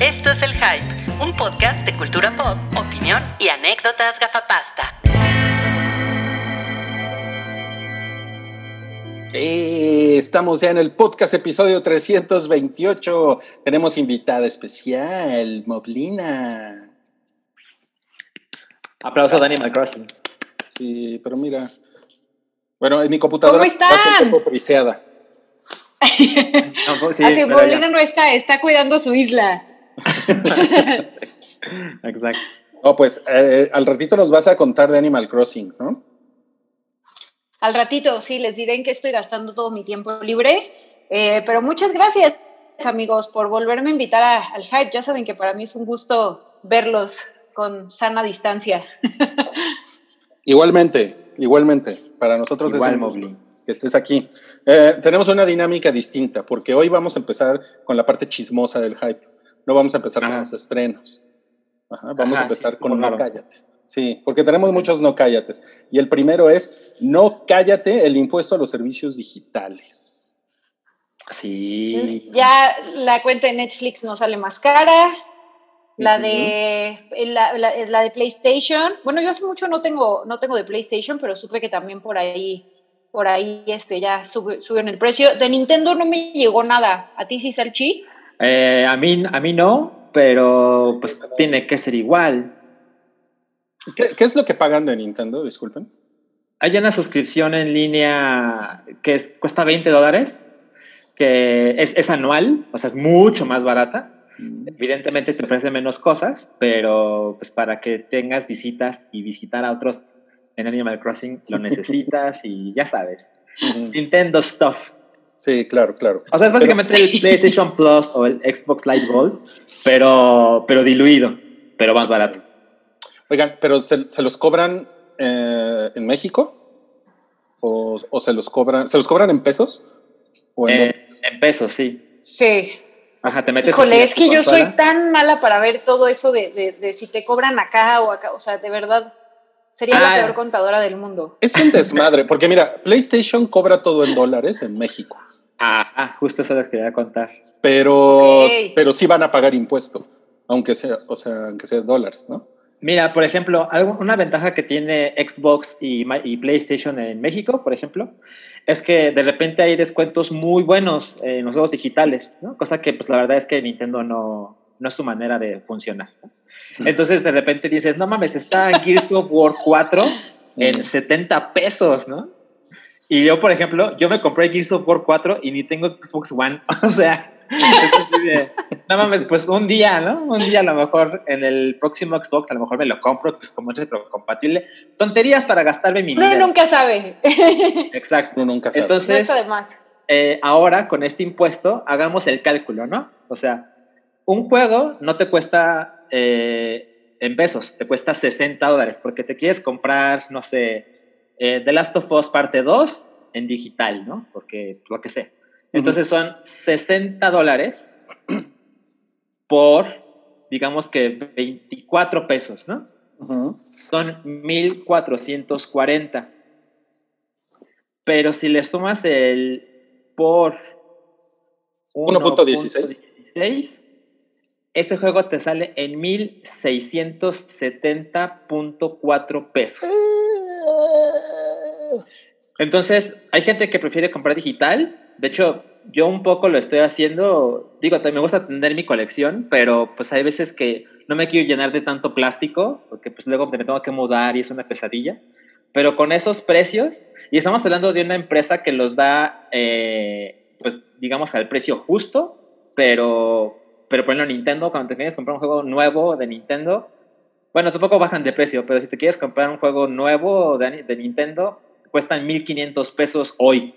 Esto es El Hype, un podcast de cultura pop, opinión y anécdotas gafapasta. Eh, estamos ya en el podcast episodio 328. Tenemos invitada especial, Moblina. Aplauso a Animal Crossing. Sí, pero mira. Bueno, en mi computadora ser un poco friseada. No, pues sí, a que pero Paulina ya. no está, está cuidando su isla. Exacto. Oh, pues eh, al ratito nos vas a contar de Animal Crossing, ¿no? Al ratito, sí, les diré en qué estoy gastando todo mi tiempo libre. Eh, pero muchas gracias, amigos, por volverme a invitar a- al hype. Ya saben que para mí es un gusto verlos con sana distancia. Igualmente, igualmente. Para nosotros Igual, es un gusto que estés aquí. Eh, tenemos una dinámica distinta, porque hoy vamos a empezar con la parte chismosa del hype. No vamos a empezar con los estrenos. Ajá, vamos Ajá, a empezar sí, con No. Cállate. Sí, porque tenemos muchos no cállates. Y el primero es No cállate el impuesto a los servicios digitales. Sí. Ya la cuenta de Netflix no sale más cara. La de la, la- la de PlayStation. Bueno, yo hace mucho no tengo, no tengo de PlayStation, pero supe que también por ahí, por ahí este, ya sube- subieron el precio. De Nintendo no me llegó nada. ¿A ti sí, Salchi? Eh, a, mí, a mí no, pero pues tiene que ser igual. ¿Qué, qué es lo que pagan de Nintendo? Disculpen. Hay una suscripción en línea que es- cuesta 20 dólares, que es, es anual, o sea, es mucho más barata. Evidentemente te ofrece menos cosas, pero pues para que tengas visitas y visitar a otros en Animal Crossing lo necesitas y ya sabes. Nintendo stuff. Sí, claro, claro. O sea, es básicamente el PlayStation Plus o el Xbox Live Gold, pero, pero diluido, pero más barato. Oigan, pero ¿se, se los cobran eh, en México? ¿O, o se los cobran? ¿Se los cobran en pesos? ¿O en Eh, en pesos, sí. Sí. Ajá, te metes. Híjole, a es que yo soy tan mala para ver todo eso de, de- de si te cobran acá o acá. O sea, de verdad, sería Ah. la peor contadora del mundo. Es un desmadre, porque mira, PlayStation cobra todo en dólares en México, Ah, justo eso les quería contar. pero, Ok. pero sí van a pagar impuesto, aunque sea, o sea, aunque sea dólares, ¿no? Mira, por ejemplo, algo- una ventaja que tiene Xbox y, PlayStation en México, por ejemplo, es que de repente hay descuentos muy buenos en los juegos digitales, ¿no? Cosa que, pues, la verdad es que Nintendo no, no es su manera de funcionar. ¿no? Entonces, de repente dices, no mames, está Gears of War 4 en 70 pesos, ¿no? Y yo, por ejemplo, yo me compré Gears of War 4 y ni tengo Xbox One. O sea, de, no mames, pues un día, ¿no? Un día a lo mejor en el próximo Xbox a lo mejor me lo compro, pues como es retrocompatible. Tonterías para gastarme mi Uno dinero. nunca sabe. Exacto. Uno nunca sabe. Entonces, eh, ahora con este impuesto, hagamos el cálculo, ¿no? O sea, un juego no te cuesta eh, en pesos, te cuesta 60 dólares, porque te quieres comprar, no sé, eh, The Last of Us parte 2 en digital, ¿no? Porque lo que sé. Entonces son 60 dólares por, digamos que 24 pesos, ¿no? Ujú. son 1440. Pero si le sumas el por 1.16. 1.16, ese juego te sale en 1670.4 pesos. Entonces, hay gente que prefiere comprar digital. De hecho, yo un poco lo estoy haciendo. Digo, también me gusta tener mi colección, pero pues hay veces que no me quiero llenar de tanto plástico, porque pues luego me tengo que mudar y es una pesadilla. Pero con esos precios, y estamos hablando de una empresa que los da, eh, pues digamos, al precio justo, pero, pero por ejemplo, Nintendo, cuando te quieres comprar un juego nuevo de Nintendo, bueno, tampoco bajan de precio, pero si te quieres comprar un juego nuevo de, de Nintendo, cuestan 1500 pesos hoy.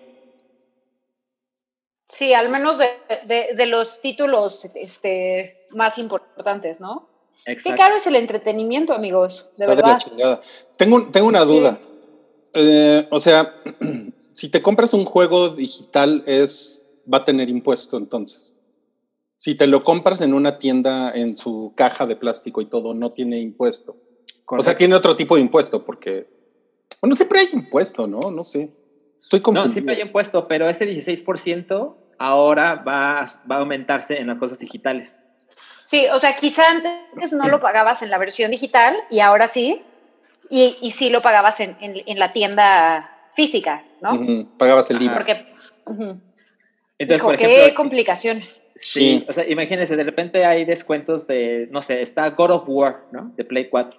Sí, al menos de, de- de los títulos este, más importantes, ¿no? Qué Exacto. caro es el entretenimiento, amigos, de Está de la verdad. chingada. Tengo, tengo una Sí. duda. Eh, o sea, si te compras un juego digital, es, va a tener impuesto entonces. Si te lo compras en una tienda en su caja de plástico y todo, no tiene impuesto. O sea, tiene otro tipo de impuesto, porque. Bueno, siempre hay impuesto, ¿no? No sé. Estoy No, confundido. siempre hay impuesto, pero ese 16% ahora va, a- va a aumentarse en las cosas digitales. Sí, o sea, quizá antes no lo pagabas en la versión digital y ahora sí, y, y sí lo pagabas en, en, en la tienda física, ¿no? Pagabas el libro. Porque, ujú. Entonces, Hijo, por qué complicación. Sí, Sí. o sea, imagínense, de repente hay descuentos de, no sé, está God of War, ¿no? De Play 4.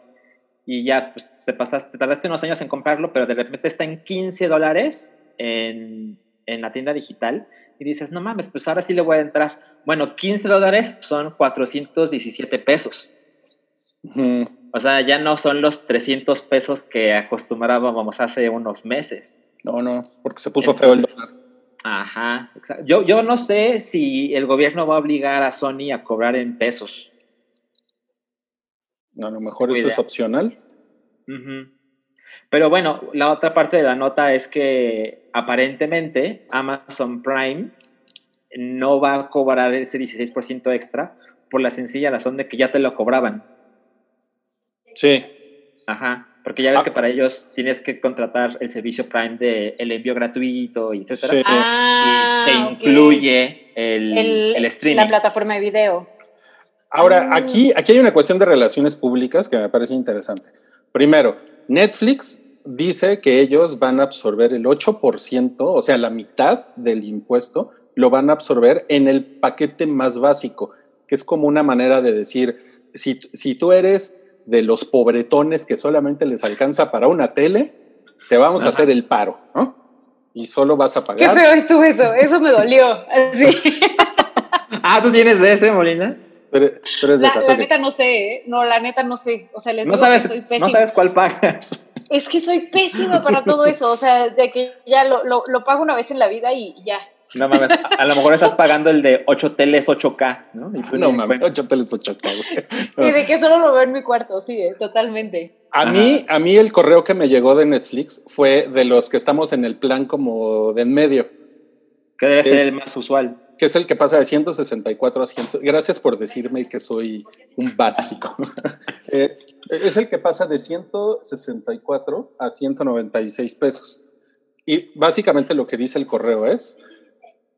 Y ya, pues te pasaste, te tardaste unos años en comprarlo, pero de repente está en 15 dólares en, en la tienda digital. Y dices, no mames, pues ahora sí le voy a entrar. Bueno, 15 dólares son 417 pesos. O sea, ya no son los 300 pesos que acostumbrábamos hace unos meses. No, no, porque se puso feo el dólar. Ajá, exacto. Yo, yo no sé si el gobierno va a obligar a Sony a cobrar en pesos. A lo mejor eso es opcional. Pero bueno, la otra parte de la nota es que aparentemente Amazon Prime no va a cobrar ese 16% extra por la sencilla razón de que ya te lo cobraban. Sí. Ajá. Porque ya ves Ah. que para ellos tienes que contratar el servicio Prime de el envío gratuito y etcétera. Sí. Ah, y te ok. incluye el, el, el streaming. la plataforma de video. Ahora, Ah. aquí, aquí hay una cuestión de relaciones públicas que me parece interesante. Primero, Netflix dice que ellos van a absorber el 8%, o sea, la mitad del impuesto, lo van a absorber en el paquete más básico, que es como una manera de decir, si, si tú eres de los pobretones que solamente les alcanza para una tele, te vamos a hacer el paro, ¿no? Y solo vas a Qué pagar. feo estuvo eso, eso me dolió. Así. Ah, ¿tú tienes de ese, Molina? Pero, pero es de La, esas, la neta no sé, ¿eh? no, la neta no sé. O sea, les No digo sabes, que soy no pésima. sabes cuál pagas. Es que soy pésima para todo eso. O sea, de que ya lo, lo, lo pago una vez en la vida y ya. No mames, a, lo mejor estás pagando el de 8 teles 8K, ¿no? Y tú No ni- mames, bueno, ocho teles, ocho K, güey. Y de que solo lo veo en mi cuarto, sí, eh, totalmente. A Ajá. mí, a mí el correo que me llegó de Netflix fue de los que estamos en el plan como de en medio, que debe ser el más usual. Que es el que pasa de 164 a 100. Gracias por decirme que soy un básico. Eh, es el que pasa de 164 a 196 pesos. Y básicamente lo que dice el correo es,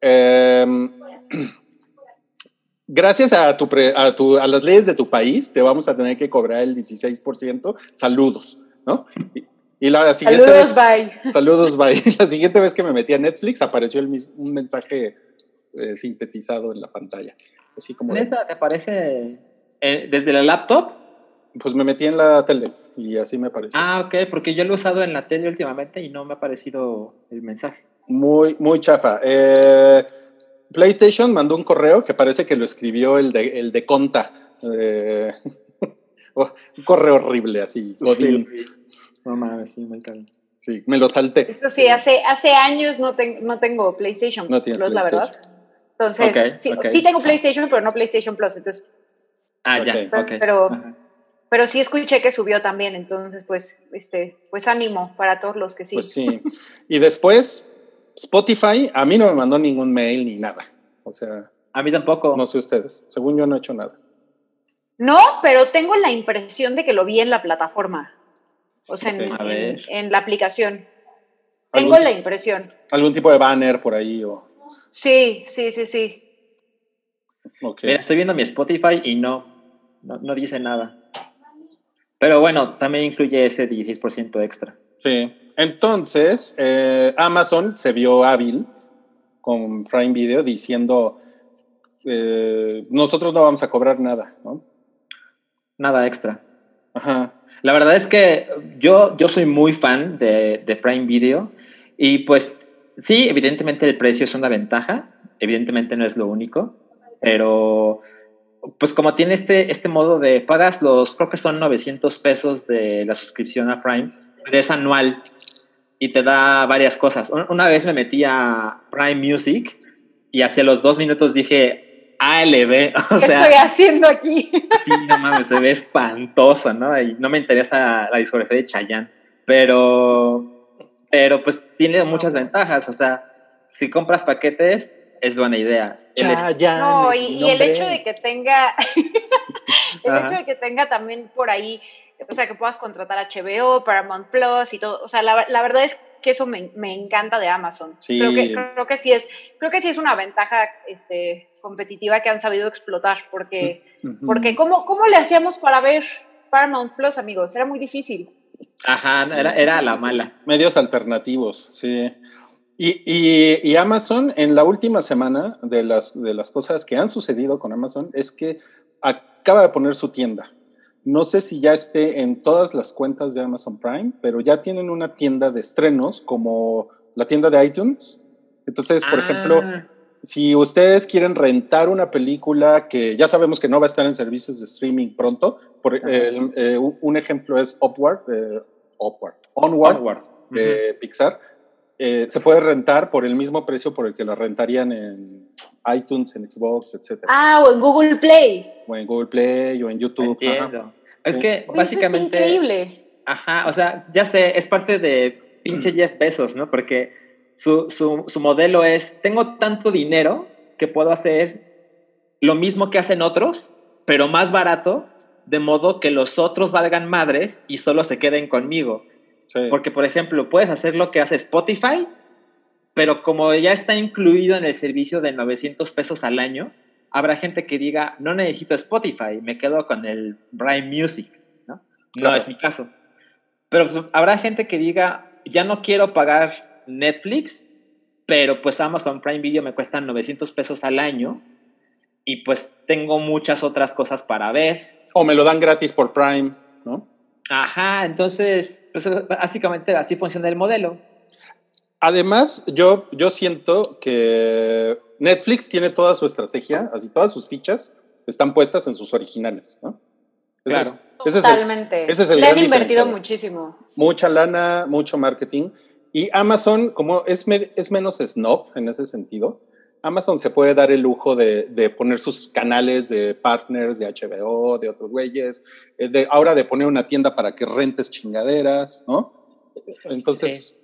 em, gracias a, tu pre- a, tu- a las leyes de tu país, te vamos a tener que cobrar el 16%. Saludos, ¿no? Y, y la siguiente Saludos, vez, bye. Saludos, bye. La siguiente vez que me metí a Netflix apareció el un mensaje eh, sintetizado en la pantalla. Así como, de- ¿Neta te parece eh, desde la laptop? pues me metí en la tele y así me pareció. Ah, ok, porque yo lo he usado en la tele últimamente y no me ha aparecido el mensaje. Muy, muy chafa. Eh, PlayStation mandó un correo que parece que lo escribió el de, el de Conta. Eh, oh, un correo horrible así. godín. Sí. No mames, sí, me. Sí, me lo salté. Eso sí, hace, hace años no, ten- no tengo PlayStation No tienes Plus, la verdad. Entonces, sí, sí tengo PlayStation, pero no PlayStation Plus. Entonces, Ah, ya, ok. Pero- pero sí escuché que subió también. Entonces, pues, este, pues ánimo para todos los que sí. Pues sí. Y después, Spotify, a mí no me mandó ningún mail ni nada. O sea, A mí tampoco. no sé ustedes. Según yo no he hecho nada. No, pero tengo la impresión de que lo vi en la plataforma. O sea, en, en- la aplicación. ¿Algún- Tengo la impresión. ¿Algún tipo de banner por ahí? O, Sí, sí, sí, sí. ok. Mira, estoy viendo mi Spotify y no, no, no dice nada. Pero bueno, también incluye ese 16% extra. Sí. Entonces, eh, Amazon se vio hábil con Prime Video diciendo, eh, nosotros no vamos a cobrar nada, ¿no? Nada extra. Ajá. La verdad es que yo, yo soy muy fan de, de Prime Video y pues sí, evidentemente el precio es una ventaja, evidentemente no es lo único, pero pues como tiene este, este modo de pagas los, creo que son 900 pesos de la suscripción a Prime, pero es anual y te da varias cosas. Un- Una vez me metí a Prime Music y hacia los dos minutos dije ALB, o ¿Qué sea... estoy haciendo aquí? Sí, no mames, se ve espantosa, ¿no? Y no me interesa la discografía de Chayanne, pero, pero pues tiene muchas ventajas, o sea, si compras paquetes es buena idea. El est- Chayanne No, y, y el hecho de que tenga, el Ajá. hecho de que tenga también por ahí, o sea, que puedas contratar HBO, Paramount Plus y todo, o sea, la, la verdad es que eso me, me encanta de Amazon. Sí. Creo, que, creo que sí es, creo que sí es una ventaja este, competitiva que han sabido explotar, porque, Ujú. porque ¿cómo, ¿cómo le hacíamos para ver Paramount Plus, amigos? Era muy difícil. Ajá, era, era la mala. Medios alternativos, sí. Y, y- y Amazon, en la última semana, de las, de las cosas que han sucedido con Amazon, es que acaba de poner su tienda. No sé si ya esté en todas las cuentas de Amazon Prime, pero ya tienen una tienda de estrenos como la tienda de iTunes. Entonces, por Ah, ejemplo, si ustedes quieren rentar una película que ya sabemos que no va a estar en servicios de streaming pronto, por, el- eh, un ejemplo es Upward, eh, Upward, Onward, Onward. de Pixar, eh, se puede rentar por el mismo precio por el que la rentarían en iTunes, en Xbox, etc. Ah, o en Google Play. O en Google Play o en YouTube. ajá. Es que Uy, eso está básicamente. increíble. Ajá, o sea, ya sé, es parte de pinche Jeff Bezos, ¿no? Porque su, su, su modelo es, tengo tanto dinero que puedo hacer lo mismo que hacen otros, pero más barato, de modo que los otros valgan madres y solo se queden conmigo. Sí. Porque, por ejemplo, puedes hacer lo que hace Spotify, pero como ya está incluido en el servicio de 900 pesos al año, habrá gente que diga, no necesito Spotify, me quedo con el Prime Music, ¿no? No es mi caso. Pero pues, habrá gente que diga, ya no quiero pagar Netflix, pero pues Amazon Prime Video me cuesta 900 pesos al año y pues tengo muchas otras cosas para ver. O me lo dan gratis por Prime, ¿no? Ajá, entonces, pues básicamente así funciona el modelo. Además, yo, yo siento que Netflix tiene toda su estrategia, así todas sus fichas están puestas en sus originales, ¿no? Ese Claro. es- ese es el- Totalmente. ese es el Le han invertido muchísimo. mucha lana, mucho marketing. Y Amazon, como es, es menos snob en ese sentido, Amazon se puede dar el lujo de, de poner sus canales de partners de HBO, de otros güeyes, eh, de, ahora de poner una tienda para que rentes chingaderas, ¿no? Entonces,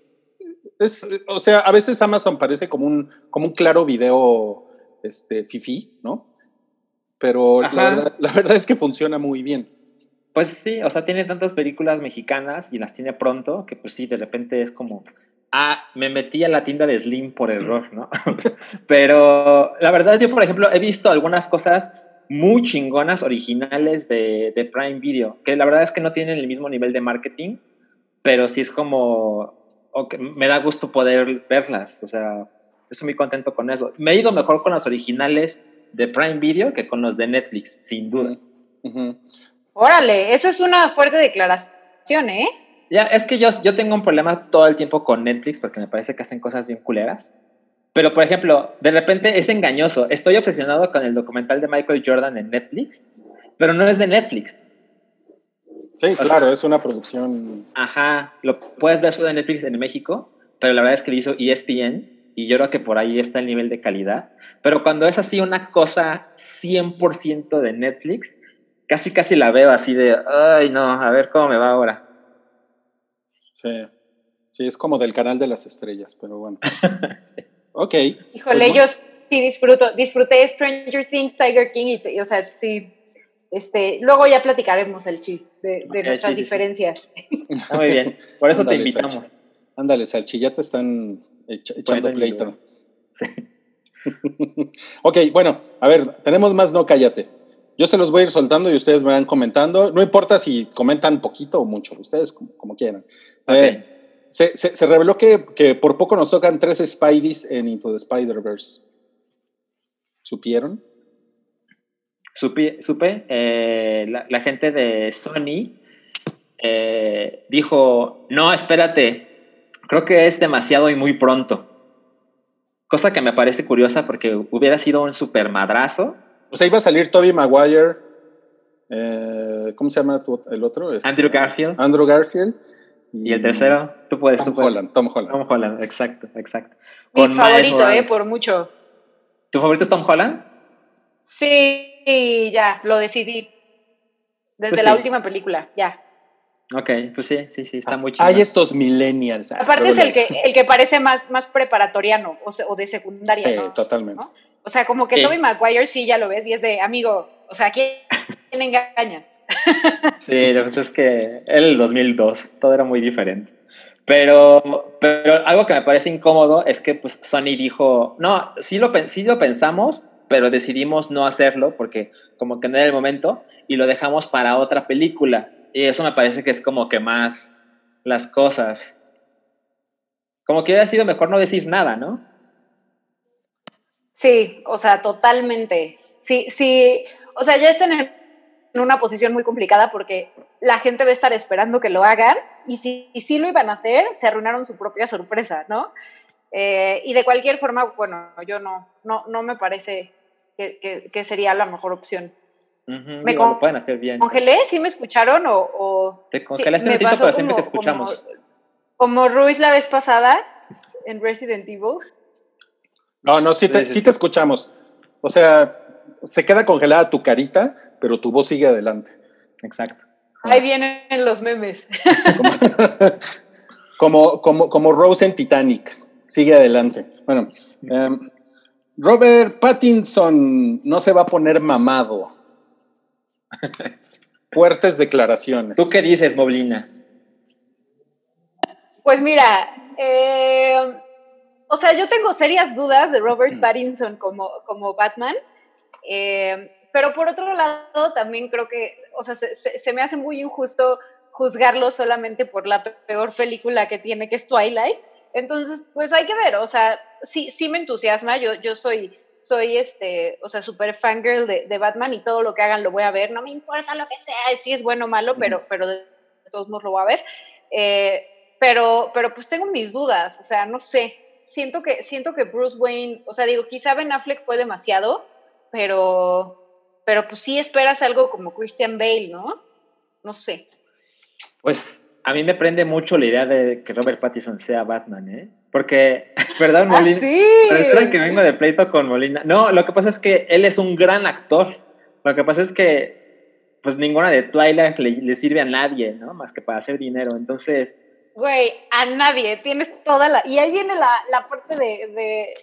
es, o sea, a veces Amazon parece como un, como un claro video este, fifi, ¿no? Pero la Ajá. verdad, la verdad es que funciona muy bien. Pues sí, o sea, tiene tantas películas mexicanas y las tiene pronto que pues sí, de repente es como, ah, me metí a la tienda de Slim por error, ¿no? Pero la verdad yo, por ejemplo, he visto algunas cosas muy chingonas originales de, de Prime Video, que la verdad es que no tienen el mismo nivel de marketing, pero sí es como, ok, me da gusto poder verlas, o sea, estoy muy contento con eso. Me he ido mejor con las originales de Prime Video que con los de Netflix, sin duda. Ujú. Órale, eso es una fuerte declaración, ¿eh? Ya, es que yo, yo tengo un problema todo el tiempo con Netflix porque me parece que hacen cosas bien culeras. Pero, por ejemplo, de repente es engañoso. Estoy obsesionado con el documental de Michael Jordan en Netflix, pero no es de Netflix. Sí, claro, es una producción Ajá, lo puedes ver solo en Netflix en México, pero la verdad es que lo hizo ESPN y yo creo que por ahí está el nivel de calidad. Pero cuando es así una cosa 100% de Netflix, casi casi la veo así de, ay no, a ver cómo me va ahora. Sí. Sí, es como del canal de las estrellas, pero bueno. Sí. Ok. Híjole, Pues, yo sí disfruto, disfruté Stranger Things, Tiger King, y, o sea, sí, este, luego ya platicaremos el chip de, nuestras sí, sí, sí. diferencias. Está muy bien. Por eso te invitamos. Sacha. Ándale, Salchi, ya te están echa- echando pleito. lugar. ok, bueno, a ver, tenemos más no cállate. Yo se los voy a ir soltando y ustedes me van comentando. No importa si comentan poquito o mucho, ustedes como, como quieran. Eh, se, se- se reveló que, que por poco nos tocan tres Spideys en Into the Spider-Verse. ¿Supieron? Supe, supe, eh, la, la gente de Sony eh, dijo, no, espérate, creo que es demasiado y muy pronto. Cosa que me parece curiosa porque hubiera sido un super madrazo. O sea, iba a salir Toby Maguire. eh, ¿Cómo se llama tu- el otro? Es- Andrew Garfield. Andrew Garfield. Y el tercero, tú puedes. Tom tú puedes. Holland. Tom Holland. Tom Holland, exacto, exacto. Mi Con favorito, eh, por mucho. ¿Tu favorito es Tom Holland? Sí, ya, lo decidí. Desde Pues la sí. última película, ya. Ok, pues sí, sí, sí, está muy chido. Ah, Hay estos millennials. ah, Aparte es el que, el que parece más, más preparatoriano o, se- o de secundaria, Sí, ¿no? totalmente. ¿No? O sea, como que Sí. Tobey Maguire sí ya lo ves y es de, amigo, o sea, ¿quién, quién engañas? Sí, lo que pasa es que el 2002, todo era muy diferente. Pero, pero algo que me parece incómodo es que pues Sony dijo, no, sí lo, sí lo pensamos, pero decidimos no hacerlo porque como que no era el momento y lo dejamos para otra película. Y eso me parece que es como quemar las cosas. Como que hubiera sido mejor no decir nada, ¿no? Sí, o sea, totalmente. Sí, sí, o sea, ya están en una posición muy complicada porque la gente va a estar esperando que lo hagan y si, sí lo iban a hacer, se arruinaron su propia sorpresa, ¿no? Eh, y de cualquier forma, bueno, yo no, no, no me parece que, sería la mejor opción. me pueden hacer bien. ¿Congelé? ¿Sí me escucharon? O, Te congelaste un ratito, pero siempre te escuchamos. Como, Ruiz la vez pasada en Resident Evil. No, no, sí te, sí te escuchamos. O sea, se queda congelada tu carita, pero tu voz sigue adelante. Exacto. Ahí vienen los memes. Como, como, como, Rose en Titanic. Sigue adelante. Bueno, em, Robert Pattinson no se va a poner mamado. Fuertes declaraciones. ¿Tú qué dices, Moblina? Pues mira, eh, o sea, yo tengo serias dudas de Robert Pattinson como, como Batman, eh, pero por otro lado también creo que, o sea, se, me hace muy injusto juzgarlo solamente por la peor película que tiene, que es Twilight. Entonces, pues hay que ver, o sea, sí, sí me entusiasma, yo, yo soy, soy este, o sea, súper fangirl de, de, Batman y todo lo que hagan lo voy a ver, no me importa lo que sea, si es bueno o malo, pero, pero de todos modos lo voy a ver. Eh, pero, pero pues tengo mis dudas, o sea, no sé, siento que, siento que Bruce Wayne, o sea, digo, quizá Ben Affleck fue demasiado, pero, pero pues sí esperas algo como Christian Bale, ¿no? No sé. Pues a mí me prende mucho la idea de que Robert Pattinson sea Batman, ¿eh? Porque, ¿verdad, ¿Ah, Molina? ¿Ah, sí? que vengo de pleito con Molina. No, lo que pasa es que él es un gran actor. Lo que pasa es que, pues, ninguna de Twilight le, sirve a nadie, ¿no? Más que para hacer dinero. Entonces... Güey, a nadie. Tienes toda la... Y ahí viene la, la parte de, de,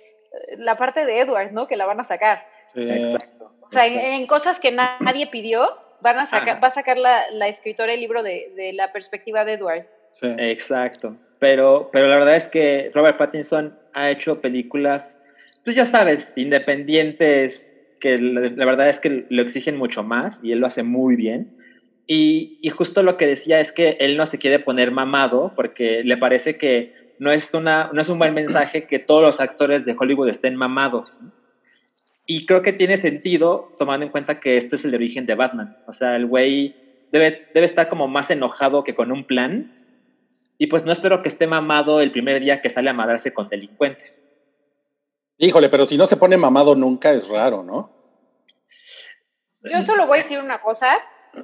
La parte de Edward, ¿no? Que la van a sacar. Exacto. O sea, en, cosas que nadie pidió, van a sacar, va a sacar la, la escritora el libro de, de, la perspectiva de Edward. Exacto. Pero, pero la verdad es que Robert Pattinson ha hecho películas, pues ya sabes, independientes, que la, verdad es que lo exigen mucho más y él lo hace muy bien. Y, y, justo lo que decía es que él no se quiere poner mamado porque le parece que no es, una, no es un buen mensaje que todos los actores de Hollywood estén mamados. Y creo que tiene sentido tomando en cuenta que este es el origen de Batman. O sea, el güey debe, debe estar como más enojado que con un plan. Y pues no espero que esté mamado el primer día que sale a madarse con delincuentes. Híjole, pero si no se pone mamado nunca es raro, ¿no? Yo solo voy a decir una cosa.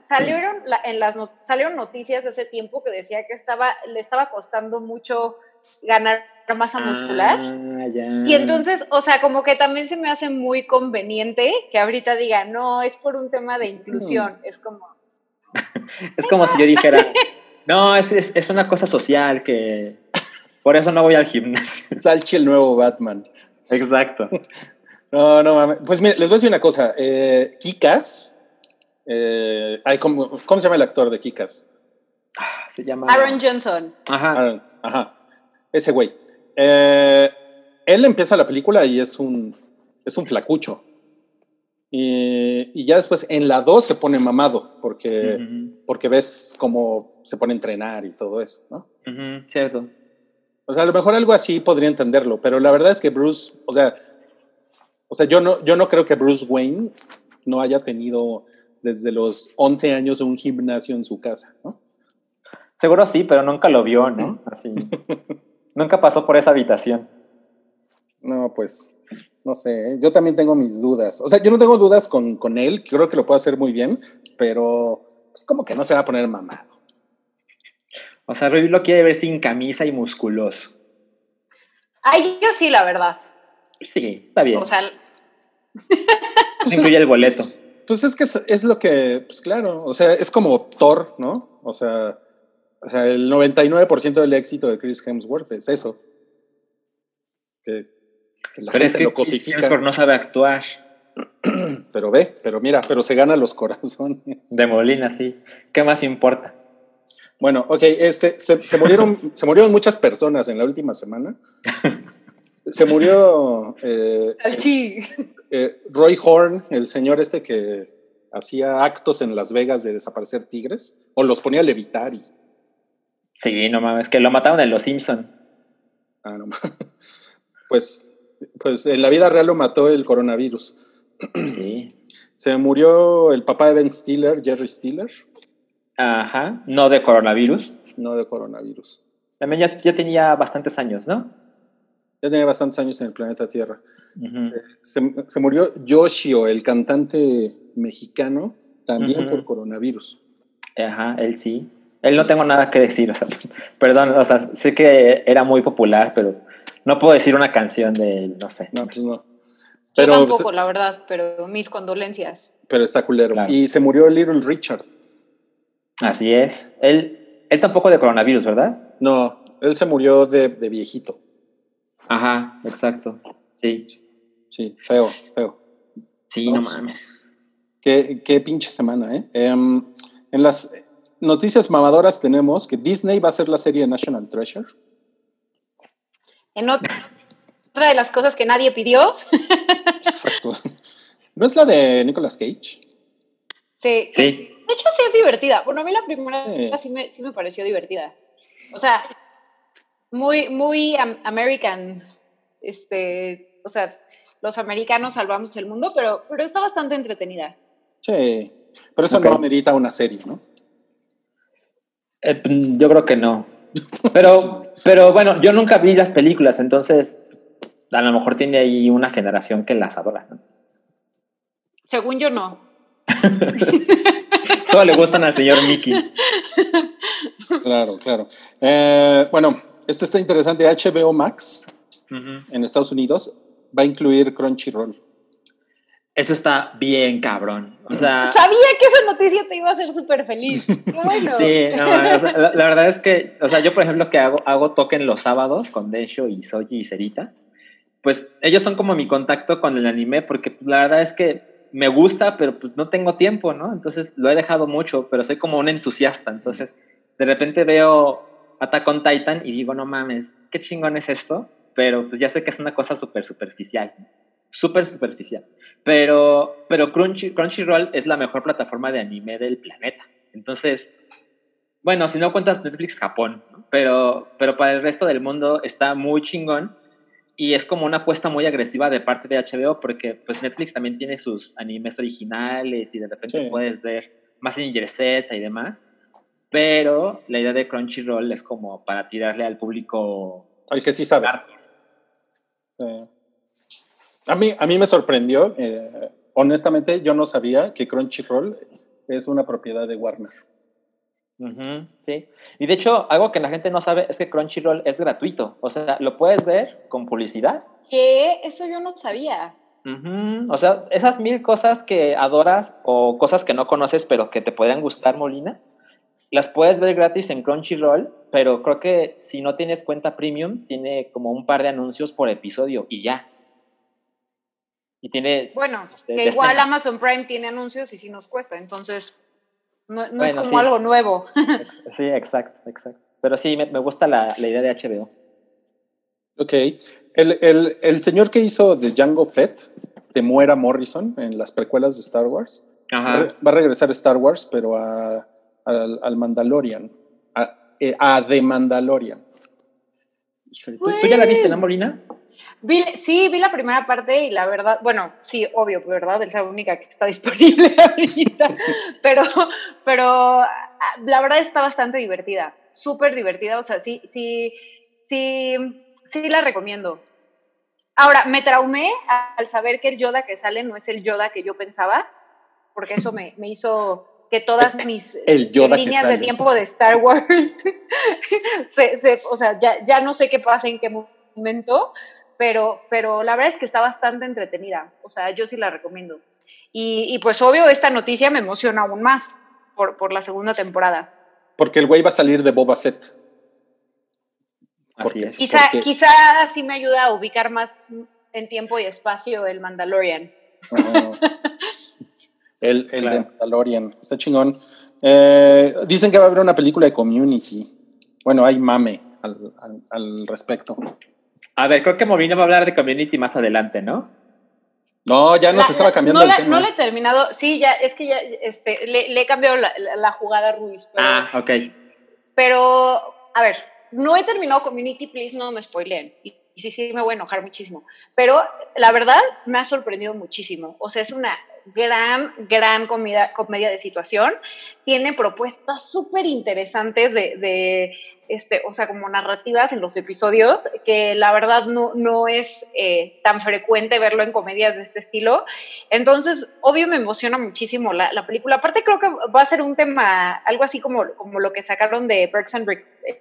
Salieron, en las, salieron noticias hace tiempo que decía que estaba, le estaba costando mucho ganar masa muscular. Ah, y entonces, o sea, como que también se me hace muy conveniente que ahorita diga, no, es por un tema de inclusión. Es como. es como si yo dijera, no, es, es, una cosa social que. Por eso no voy al gimnasio. Salchi el nuevo Batman. Exacto. No, no mames. Pues mire, les voy a decir una cosa. Eh, Kikas. Eh, ¿cómo, ¿Cómo se llama el actor de Kikas? Ah, se llama. Aaron Johnson. Ajá. ajá. Ese güey. Eh, él empieza la película y es un, es un flacucho. Y, y ya después en la 2 se pone mamado, porque, porque ves cómo se pone a entrenar y todo eso, ¿no? cierto. O sea, a lo mejor algo así podría entenderlo, pero la verdad es que Bruce, o sea, o sea yo, no, yo no creo que Bruce Wayne no haya tenido desde los 11 años un gimnasio en su casa, ¿no? Seguro sí, pero nunca lo vio, ¿no? Así. Nunca pasó por esa habitación. No, pues, no sé, yo también tengo mis dudas. O sea, yo no tengo dudas con, con él, creo que lo puede hacer muy bien, pero pues como que no se va a poner mamado. O sea, Ruby lo quiere ver sin camisa y musculoso. Ay, yo sí, la verdad. Sí, está bien. O sea, pues incluye el boleto. Pues es que es, es, lo que, pues claro, o sea, es como Thor, ¿no? O sea, o sea, el 99% del éxito de Chris Hemsworth es eso. Que, la pero gente es que lo cosifica. no sabe actuar. Pero ve, pero mira, pero se gana los corazones. De Molina, sí. ¿Qué más importa? Bueno, ok, este, se, murieron, se murieron muchas personas en la última semana. Se murió eh, eh, Roy Horn, el señor este que hacía actos en Las Vegas de desaparecer tigres, o los ponía a levitar y... Sí, no mames, que lo mataron en Los Simpson. Ah, no mames. Pues, pues en la vida real lo mató el coronavirus. Sí. Se murió el papá de Ben Stiller, Jerry Stiller. Ajá, no de coronavirus. No de coronavirus. También ya, tenía bastantes años, ¿no? Ya tenía bastantes años en el planeta Tierra. Se, murió Yoshio, el cantante mexicano, también por coronavirus. Ajá, él sí. Él no tengo nada que decir, o sea, perdón, o sea, sé que era muy popular, pero no puedo decir una canción de él, no sé. No, pues no. Pero, Yo tampoco, la verdad, pero mis condolencias. Pero está culero. Y se murió Little Richard. Así es. Él, él tampoco de coronavirus, ¿verdad? No, él se murió de, viejito. Ajá, exacto. Sí. Sí, feo, feo. Sí, no, mames. Qué, qué, pinche semana, ¿eh? Em, en las noticias mamadoras tenemos que Disney va a hacer la serie National Treasure. En otra, otra de las cosas que nadie pidió. Exacto. ¿No es la de Nicolas Cage? Sí. sí. De hecho, sí es divertida. Bueno, a mí la primera sí, me, sí me pareció divertida. O sea, muy, muy American. Este, o sea, los americanos salvamos el mundo, pero, pero está bastante entretenida. Sí, pero eso no amerita una serie, ¿no? Eh, yo creo que no. Pero, pero bueno, yo nunca vi las películas, entonces a lo mejor tiene ahí una generación que las adora. ¿no? Según yo, no. Solo le gustan al señor Mickey. Claro, claro. Eh, bueno, este está interesante. HBO Max en Estados Unidos va a incluir Crunchyroll. Eso está bien cabrón. O sea, Sabía que esa noticia te iba a hacer súper feliz. bueno. Sí, la, verdad es que, o sea, yo por ejemplo que hago, hago token los sábados con Densho y Soji y Cerita, pues ellos son como mi contacto con el anime porque pues, la verdad es que me gusta, pero pues no tengo tiempo, ¿no? Entonces lo he dejado mucho, pero soy como un entusiasta. Entonces, de repente veo Attack on Titan y digo, no mames, qué chingón es esto, pero pues ya sé que es una cosa súper superficial, súper superficial. Pero, pero Crunchy, Crunchyroll es la mejor plataforma de anime del planeta. Entonces, bueno, si no cuentas Netflix Japón, pero, pero para el resto del mundo está muy chingón y es como una apuesta muy agresiva de parte de HBO porque pues Netflix también tiene sus animes originales y de repente puedes ver más en Z y demás. Pero la idea de Crunchyroll es como para tirarle al público. Al que sí sabe. A, mí, a mí me sorprendió. Eh, honestamente, yo no sabía que Crunchyroll es una propiedad de Warner sí. Y de hecho, algo que la gente no sabe es que Crunchyroll es gratuito. O sea, lo puedes ver con publicidad. ¿Qué? Eso yo no sabía. O sea, esas mil cosas que adoras o cosas que no conoces pero que te puedan gustar, Molina, las puedes ver gratis en Crunchyroll, pero creo que si no tienes cuenta premium, tiene como un par de anuncios por episodio y ya. Y tienes. Bueno, que igual Amazon Prime tiene anuncios y sí nos cuesta, entonces no, es como algo nuevo. sí, exacto, exacto. Pero sí, me, gusta la, idea de HBO. Ok. El, señor que hizo de Django Fett, de Muera Morrison, en las precuelas de Star Wars, Va, a regresar a Star Wars, pero a, al Mandalorian. A, eh, a The Mandalorian. ¿Tú, ya la viste, no, Molina? sí, vi la primera parte y la verdad, bueno, sí, obvio, ¿verdad? Es la única que está disponible ahorita, pero, pero la verdad está bastante divertida, súper divertida, o sea, sí, sí, sí, sí la recomiendo. Ahora, me traumé al saber que el Yoda que sale no es el Yoda que yo pensaba, porque eso me, me hizo que todas mis líneas de tiempo de Star Wars, se, o sea, ya, ya no sé qué pasa en qué momento, pero, pero la verdad es que está bastante entretenida, o sea, yo sí la recomiendo. Y, pues obvio, esta noticia me emociona aún más por, por la segunda temporada. Porque el güey va a salir de Boba Fett. Así es. Quizá, quizá sí me ayuda a ubicar más en tiempo y espacio el Mandalorian. El el de Mandalorian. Está chingón. Eh, dicen que va a haber una película de community. Bueno, hay mame al, al- al respecto. A ver, creo que Molina va a hablar de community más adelante, ¿no? No, ya nos La- estaba cambiando no el la- tema. No le he terminado. Sí, ya, es que ya este, le, le he cambiado la, la- la jugada a Ruiz. Pero, Ah, ok. pero, a ver, no he terminado Community, please no me spoileen. Y, y sí, sí, me voy a enojar muchísimo. Pero la verdad me ha sorprendido muchísimo. O sea, es una gran, gran comida, comedia de situación. Tiene propuestas súper interesantes de, de, este, o sea, como narrativas en los episodios, que la verdad no, no es eh, tan frecuente verlo en comedias de este estilo. Entonces, obvio, me emociona muchísimo la, la película. Aparte, creo que va a ser un tema, algo así como, como lo que sacaron de Parks and,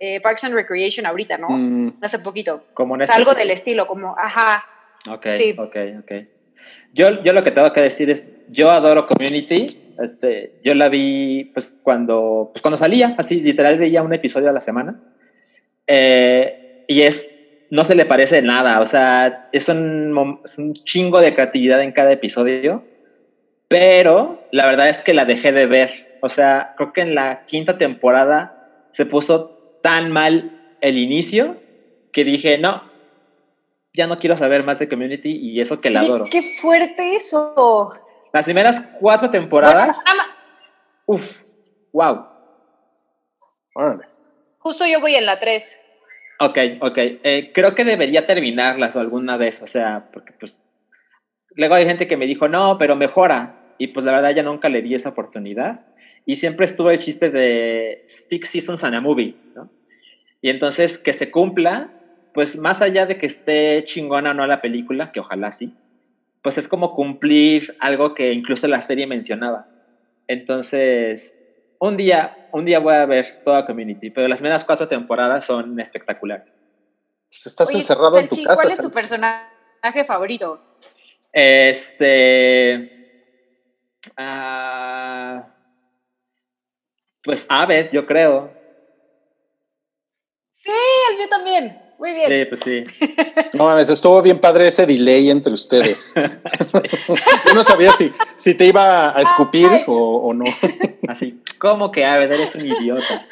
eh, Parks and Recreation ahorita, ¿no? Mm, Hace poquito. Como O sea, algo del estilo, como, ajá, Ok, Sí. ok, ok. Yo, yo lo que tengo que decir es, yo adoro Community. Este, yo la vi pues cuando, pues cuando salía, así literal veía un episodio a la semana. Eh, y es, no se le parece nada, o sea, es un, es un chingo de creatividad en cada episodio, pero la verdad es que la dejé de ver. O sea, creo que en la quinta temporada se puso tan mal el inicio que dije, no, ya no quiero saber más de Community y eso que la Oye, adoro. qué fuerte eso. Las primeras cuatro temporadas, uff, wow. órale. justo yo voy en la 3. Ok, ok. Eh, creo que debería terminarlas alguna vez, o sea, porque pues luego hay gente que me dijo, no, pero mejora. Y pues la verdad ya nunca le di esa oportunidad. Y siempre estuvo el chiste de Six Seasons and a Movie, ¿no? Y entonces que se cumpla, pues más allá de que esté chingona o no la película, que ojalá sí, pues es como cumplir algo que incluso la serie mencionaba. Entonces, un día, un día voy a ver toda Community, pero las primeras cuatro temporadas son espectaculares. Pues estás Oye, encerrado en tu casa. ¿Cuál es tu personaje favorito? Este. ah, pues Aved, yo creo. Sí, el mío también. Muy bien. Sí, pues sí. No mames, estuvo bien padre ese delay entre ustedes. Yo no sabía si, si te iba a escupir o, o no. Así. ¿Cómo que Aved? Eres un idiota.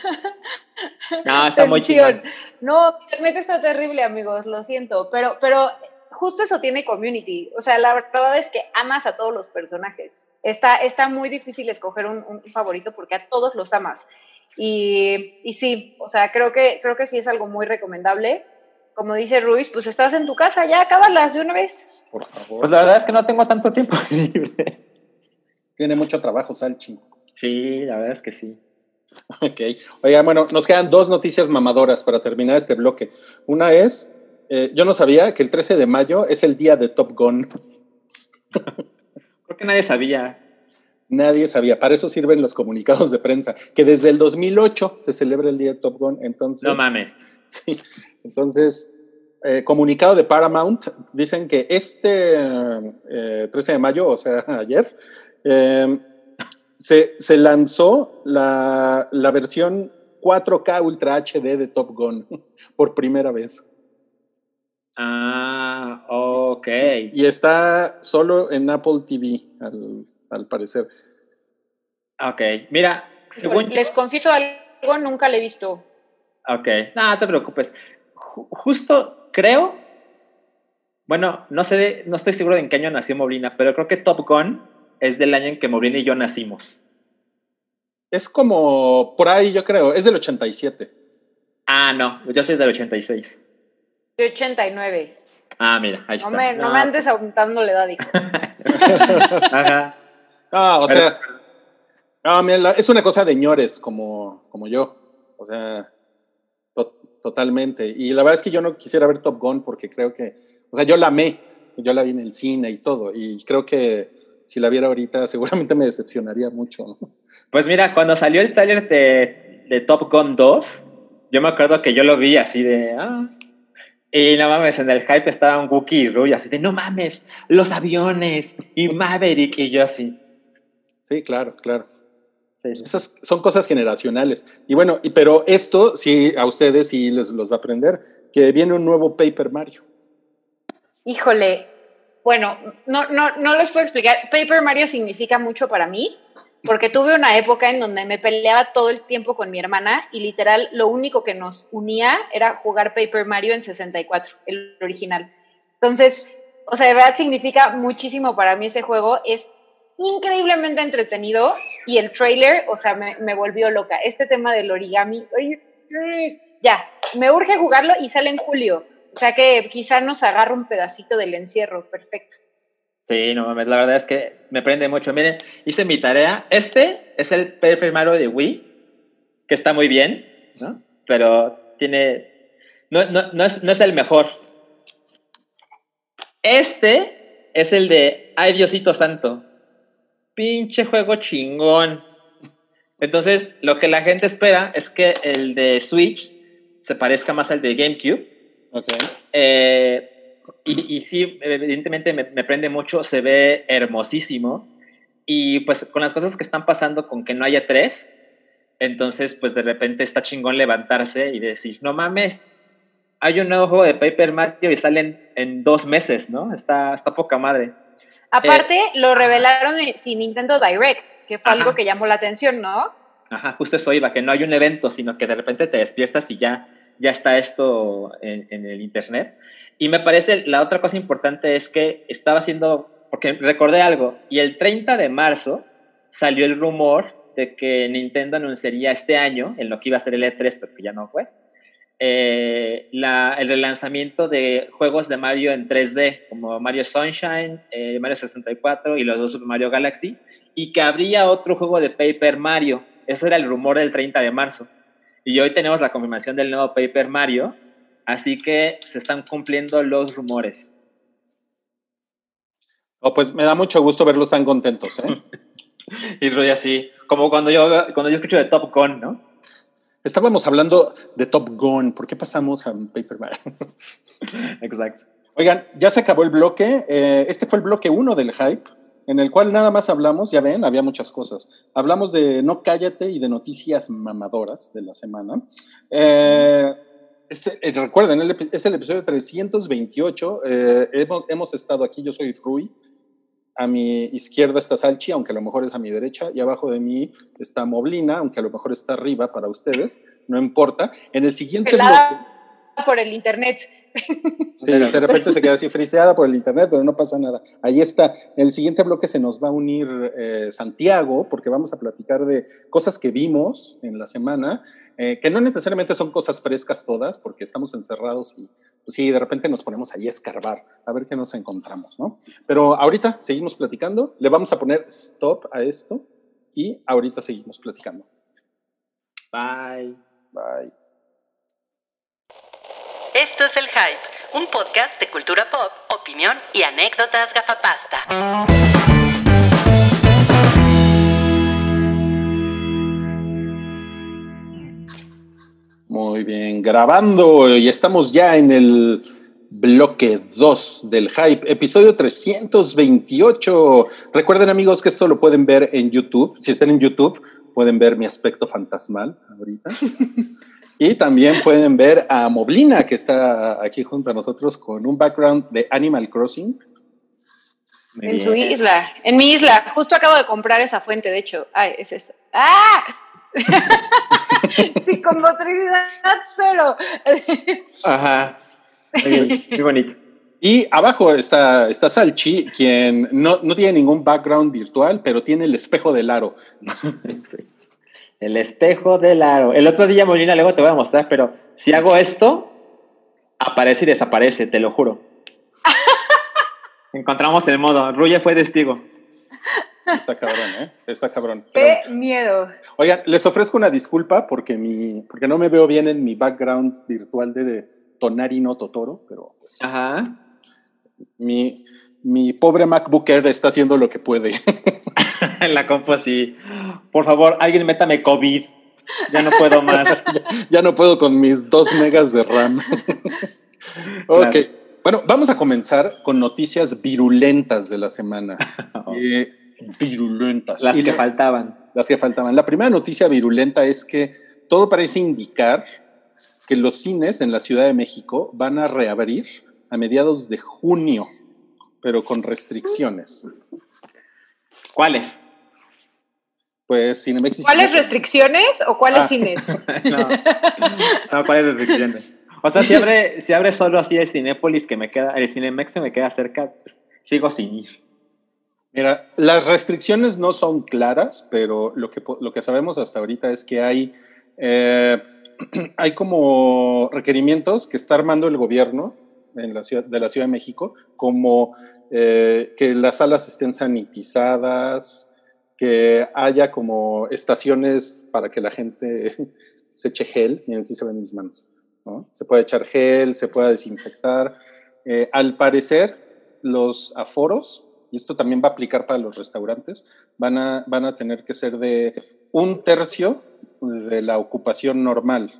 No, está muy chingón. No, internet está terrible, amigos, lo siento, pero, pero justo eso tiene community. O sea, la verdad es que amas a todos los personajes. Está, está muy difícil escoger un, un favorito porque a todos los amas. Y, y sí, o sea, creo que, creo que sí es algo muy recomendable. Como dice Ruiz, pues estás en tu casa, ya acábalas de una vez. Por favor. Pues la verdad es que no tengo tanto tiempo libre. Tiene mucho trabajo, Salchi. Sí, la verdad es que sí. Ok. Oiga, bueno, nos quedan dos noticias mamadoras para terminar este bloque. Una es, eh, yo no sabía que el 13 de mayo es el día de Top Gun. Creo que nadie sabía. Nadie sabía. Para eso sirven los comunicados de prensa, que desde el 2008 se celebra el día de Top Gun. Entonces, No mames. Sí. Entonces, eh, comunicado de Paramount, dicen que este eh, 13 de mayo, o sea, ayer, eh, se, se lanzó la, la versión 4K Ultra HD de Top Gun por primera vez. Ah, ok. Y está solo en Apple TV, al, al parecer. Ok. Mira, según Les confieso algo, nunca le he visto. Ok, no, no te preocupes. Ju- justo creo, bueno, no sé, no estoy seguro de en qué año nació Moblina, pero creo que Top Gun es del año en que Moblina y yo nacimos. Es como por ahí, yo creo, es del 87. Ah, no, yo soy del 86. De 89. Ah, mira, ahí No está. me, no me andes aumentando la edad, hijo. Ajá. Ah, o Pero- sea, no, mira, la- es una cosa de ñores como, como yo. O sea, totalmente. Y la verdad es que yo no quisiera ver Top Gun porque creo que, o sea, yo la amé, yo la vi en el cine y todo. Y creo que si la viera ahorita seguramente me decepcionaría mucho. Pues mira, cuando salió el trailer de, de Top Gun 2, yo me acuerdo que yo lo vi así de... Ah, y no mames, en el hype estaban Wookiee y Rui así de, no mames, los aviones y Maverick y yo así. Sí, claro, claro. Esas son cosas generacionales. Y bueno, y, pero esto sí a ustedes sí les los va a aprender, que viene un nuevo Paper Mario. Híjole, bueno, no, no, no les puedo explicar. Paper Mario significa mucho para mí. porque tuve una época en donde me peleaba todo el tiempo con mi hermana y literal lo único que nos unía era jugar Paper Mario en 64, el original. Entonces, o sea, de verdad significa muchísimo para mí ese juego, es increíblemente entretenido y el trailer, o sea, me, volvió loca. Este tema del origami, ya, me urge jugarlo y sale en julio. O sea que quizá nos agarra un pedacito del encierro, perfecto. Sí, no mames, la verdad es que me prende mucho. Miren, hice mi tarea. Este es el Mario de Wii, que está muy bien, ¿no? Pero tiene. No, no, no, es, no es el mejor. Este es el de Ay Diosito Santo. Pinche juego chingón. Entonces, lo que la gente espera es que el de Switch se parezca más al de GameCube. Ok. Eh, y, y, sí, evidentemente me, me, prende mucho, se ve hermosísimo. Y pues con las cosas que están pasando con que no haya tres, entonces pues de repente está chingón levantarse y decir, no mames, hay un nuevo juego de Paper Mario y salen en dos meses, ¿no? Está, está poca madre. Aparte, eh, lo revelaron sin Nintendo Direct, que fue ajá. algo que llamó la atención, ¿no? Ajá, justo eso iba, que no hay un evento, sino que de repente te despiertas y ya, ya está esto en, en el Internet. Y me parece, la otra cosa importante es que estaba haciendo, porque recordé algo, y el 30 de marzo salió el rumor de que Nintendo anunciaría este año, en lo que iba a ser el E3, pero que ya no fue, eh, la, el relanzamiento de juegos de Mario en 3D, como Mario Sunshine, eh, Mario 64 y los dos Super Mario Galaxy, y que habría otro juego de Paper Mario. Eso era el rumor del 30 de marzo. Y hoy tenemos la confirmación del nuevo Paper Mario, Así que se están cumpliendo los rumores. Oh, pues me da mucho gusto verlos tan contentos, ¿eh? y Rudy así, como cuando yo, cuando yo escucho de Top Gun, ¿no? Estábamos hablando de Top Gun, ¿por qué pasamos a Paper Man? Exacto. Oigan, ya se acabó el bloque. Eh, este fue el bloque uno del hype, en el cual nada más hablamos, ya ven, había muchas cosas. Hablamos de No Cállate y de noticias mamadoras de la semana. Eh, este, eh, recuerden, el, es el episodio 328. Eh, hemos, hemos, estado aquí, yo soy Rui. A mi izquierda está Salchi, aunque a lo mejor es a mi derecha, y abajo de mí está Moblina, aunque a lo mejor está arriba para ustedes, no importa. En el siguiente Pelada bloque. por el internet. Sí, de repente se queda así friseada por el internet, pero no pasa nada. Ahí está. En el siguiente bloque se nos va a unir eh, Santiago, porque vamos a platicar de cosas que vimos en la semana eh, que no necesariamente son cosas frescas todas, porque estamos encerrados y pues sí, de repente nos ponemos ahí a escarbar, a ver qué nos encontramos, ¿no? Pero ahorita seguimos platicando, le vamos a poner stop a esto y ahorita seguimos platicando. Bye. Bye. Esto es El Hype, un podcast de cultura pop, opinión y anécdotas gafapasta. Muy bien, grabando y estamos ya en el bloque 2 del Hype, episodio 328. Recuerden amigos que esto lo pueden ver en YouTube. Si están en YouTube, pueden ver mi aspecto fantasmal ahorita. y también pueden ver a Moblina, que está aquí junto a nosotros con un background de Animal Crossing. Muy en bien. su isla, en mi isla. Justo acabo de comprar esa fuente, de hecho. Ay, es esta. ¡Ah! sí, con motricidad cero. Ajá. Muy, muy bonito. Y abajo está, está Salchi, quien no, no, tiene ningún background virtual, pero tiene el espejo del aro. El espejo del aro. El otro día, Molina, luego te voy a mostrar, pero si hago esto, aparece y desaparece, te lo juro. Encontramos el modo. Ruya fue testigo. Está cabrón, ¿eh? Está cabrón. Qué Pero, miedo. Oigan, les ofrezco una disculpa porque, mi, porque no me veo bien en mi background virtual de, de Tonari no Totoro, pero pues, Ajá. Mi, mi pobre MacBook Air está haciendo lo que puede. en la compu sí. Por favor, alguien métame COVID. Ya no puedo más. ya, ya, no puedo con mis dos megas de RAM. ok. Claro. Bueno, vamos a comenzar con noticias virulentas de la semana. Oh. eh, virulentas. Las y que la, faltaban. Las que faltaban. La primera noticia virulenta es que todo parece indicar que los cines en la Ciudad de México van a reabrir a mediados de junio, pero con restricciones. ¿Cuáles? Pues Cinemex. ¿Cuáles restricciones o cuáles ah. cines? no, no, ¿cuáles restricciones? O sea, si abre, si abre solo así el Cinépolis que me queda, el Cinemex que me queda cerca, pues, sigo sin ir. Mira, las restricciones no son claras, pero lo que, lo que sabemos hasta ahorita es que hay, eh, hay como requerimientos que está armando el gobierno de la Ciudad de México, como eh, que las salas estén sanitizadas, que haya como estaciones para que la gente se eche gel, miren si se ven mis manos, se puede echar gel, se puede desinfectar. Eh, al parecer, los aforos, y esto también va a aplicar para los restaurantes, van a, van a tener que ser de un tercio de la ocupación normal.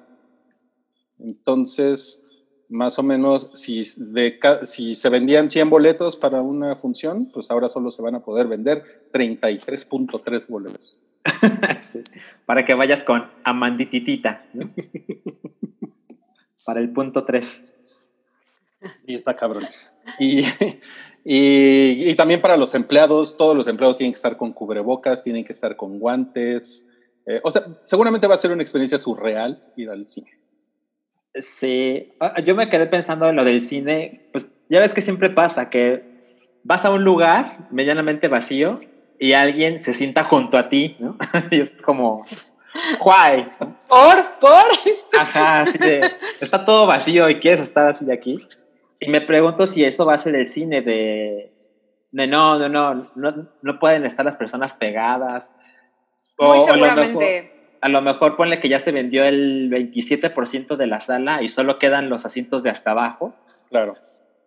Entonces, más o menos, si, de, si se vendían 100 boletos para una función, pues ahora solo se van a poder vender 33.3 boletos. para que vayas con Amandititita. ¿no? para el punto 3. Y está cabrón. Y, y, también para los empleados, todos los empleados tienen que estar con cubrebocas, tienen que estar con guantes. Eh, o sea, seguramente va a ser una experiencia surreal ir al cine. Sí, ah, yo me quedé pensando en lo del cine, pues ya ves que siempre pasa que vas a un lugar medianamente vacío y alguien se sienta junto a ti, ¿no? y es como, Why? ¿Por? ¿Por? Ajá, así de, está todo vacío y quieres estar así de aquí. Y me pregunto si eso va a ser el cine de, de no, no, no, no, no pueden estar las personas pegadas. Muy seguramente. A lo, mejor, ponle que ya se vendió el 27% de la sala y solo quedan los asientos de hasta abajo. Claro.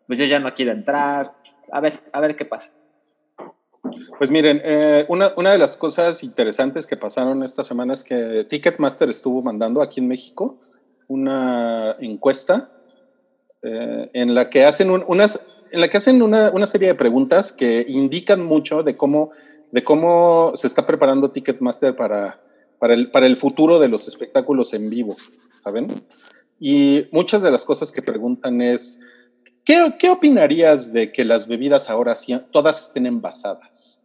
Pues yo ya no quiero entrar. A ver, a ver qué pasa. Pues miren, eh, una, una, de las cosas interesantes que pasaron esta semana es que Ticketmaster estuvo mandando aquí en México una encuesta eh, en la que hacen unas, en la que hacen una, una, serie de preguntas que indican mucho de cómo, de cómo se está preparando Ticketmaster para, para, el, para el futuro de los espectáculos en vivo, ¿saben? Y muchas de las cosas que preguntan es, ¿Qué, opinarías de que las bebidas ahora todas estén envasadas?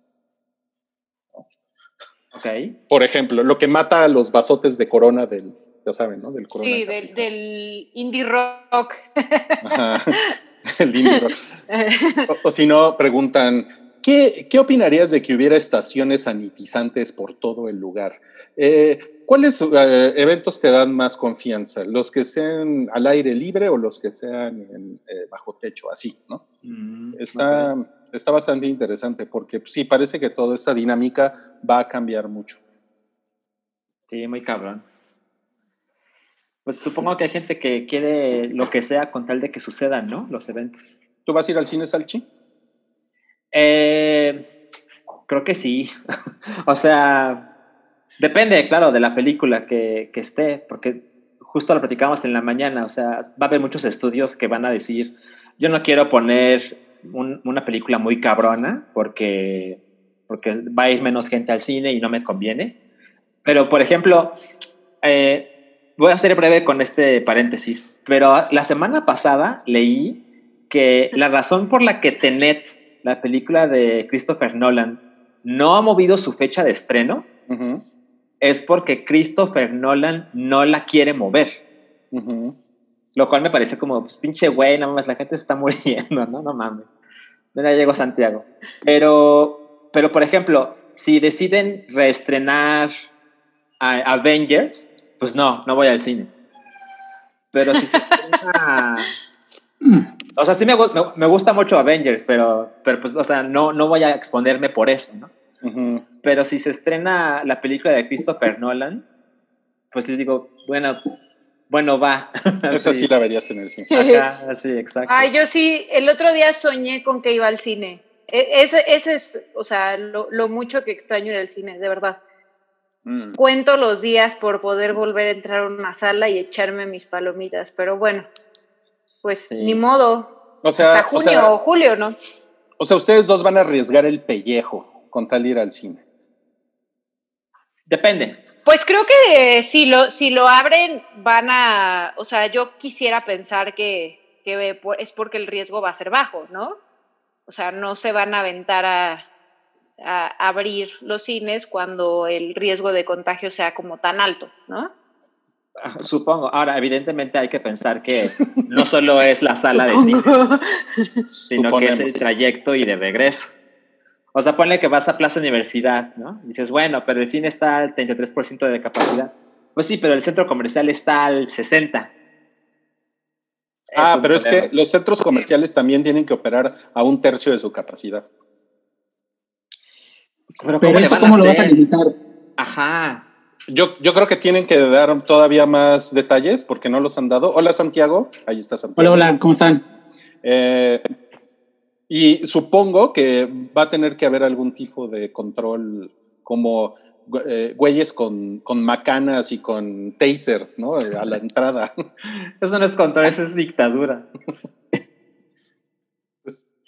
Ok. Por ejemplo, lo que mata a los vasotes de corona del, ya saben, ¿no? Del corona. Sí, del, indie rock. Ajá, el indie rock. o, si no, preguntan, ¿qué, ¿qué opinarías de que hubiera estaciones sanitizantes por todo el lugar? Eh, ¿Cuáles eh, eventos te dan más confianza? ¿Los que sean al aire libre o los que sean en, eh, bajo techo, así, ¿no? Mm, está, está bastante interesante porque sí, parece que toda esta dinámica va a cambiar mucho. Sí, muy cabrón. Pues supongo que hay gente que quiere lo que sea con tal de que sucedan, ¿no? Los eventos. ¿Tú vas a ir al cine, Salchi? Eh, creo que sí. o sea, Depende, claro, de la película que, que, esté, porque justo lo platicamos en la mañana, o sea, va a haber muchos estudios que van a decir, yo no quiero poner una película muy cabrona porque, porque va a ir menos gente al cine y no me conviene. Pero, por ejemplo, eh, voy a ser breve con este paréntesis, pero la semana pasada leí que la razón por la que Tenet, la película de Christopher Nolan, no ha movido su fecha de estreno, es porque Christopher Nolan no la quiere mover. Lo cual me parece como, pues, pinche güey, nada más la gente se está muriendo, ¿no? No mames. Ya llegó Santiago. Pero, pero, por ejemplo, si deciden reestrenar a Avengers, pues no, no voy al cine. Pero si se estrena... o sea, sí me, me, gusta mucho Avengers, pero, pero pues, o sea, no, no voy a exponerme por eso, ¿no? Pero si se estrena la película de Christopher Nolan, pues les digo, bueno, bueno, va. Esa sí la verías en el cine. sí, exacto. Ay, yo sí, el otro día soñé con que iba al cine. E, ese, ese es, o sea, lo, mucho que extraño del cine, de verdad. Mm. Cuento los días por poder volver a entrar a una sala y echarme mis palomitas, pero bueno, pues ni modo. O sea, Hasta junio o julio, ¿no? O sea, ustedes dos van a arriesgar el pellejo con tal de ir al cine? Depende. Pues creo que si lo, si lo abren, van a, o sea, yo quisiera pensar que, es porque el riesgo va a ser bajo, ¿no? O sea, no se van a aventar a, a abrir los cines cuando el riesgo de contagio sea como tan alto, ¿no? Ah, Supongo. Ahora, evidentemente hay que pensar que no solo es la sala de cine, sino que es el trayecto y de regreso. O sea, ponle que vas a Plaza Universidad, ¿no? Y dices, bueno, pero el cine está al 33% de capacidad. Pues sí, pero el centro comercial está al 60%. Ah, pero es que los centros comerciales también tienen que operar a un tercio de su capacidad. Pero, Pero le eso, ¿cómo lo vas a limitar? Ajá. Yo, yo creo que tienen que dar todavía más detalles porque no los han dado. Hola Santiago, ahí está Santiago. Hola, hola, ¿cómo están? Eh, y supongo que va a tener que haber algún tipo de control como eh, güeyes con, con macanas y con tasers, ¿no? A la entrada. Eso no es control, eso es dictadura.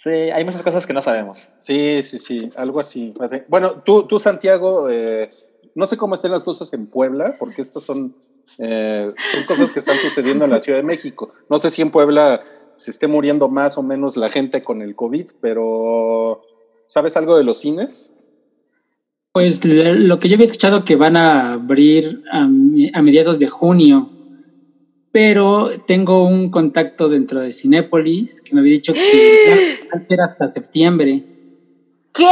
Sí, hay muchas cosas que no sabemos. Sí, sí, sí, algo así. Bueno, tú, tú Santiago, eh, no sé cómo estén las cosas en Puebla, porque estas son, eh, son cosas que están sucediendo en la Ciudad de México. No sé si en Puebla se esté muriendo más o menos la gente con el COVID, pero ¿sabes algo de los cines? Pues lo que yo había escuchado que van a abrir a mediados de junio, pero tengo un contacto dentro de Cinépolis que me había dicho que iba a ser hasta septiembre. ¿Qué?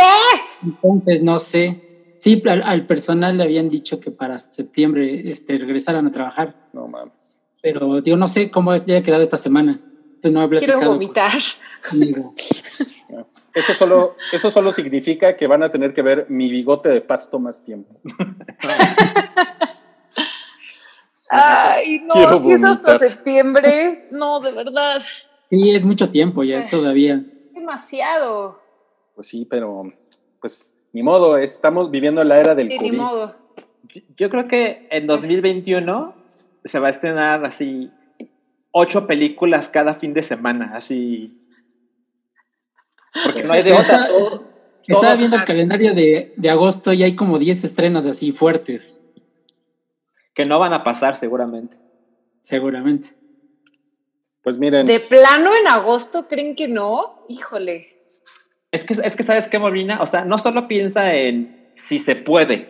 Entonces no sé. Sí, al, al personal le habían dicho que para septiembre este, regresaran a trabajar, No mames. pero digo, no sé cómo es, ya ha quedado esta semana. Entonces no he Quiero vomitar. conmigo. Eso solo, eso solo significa que van a tener que ver mi bigote de pasto más tiempo. Ay, no, Quiero si es hasta septiembre. No, de verdad. Sí, es mucho tiempo ya todavía. Es demasiado. Pues sí, pero pues ni modo, estamos viviendo la era del Sí, ni COVID. modo. Yo creo que en 2021 se va a estrenar así ocho películas cada fin de semana, así. Porque no hay de otra. Estaba viendo el calendario de, de agosto y hay como 10 estrenos así fuertes, que no van a pasar seguramente. seguramente. Pues miren, ¿De plano en agosto creen que no? Híjole. Es que, es que ¿sabes qué, Molina? O sea, no solo piensa en si se puede,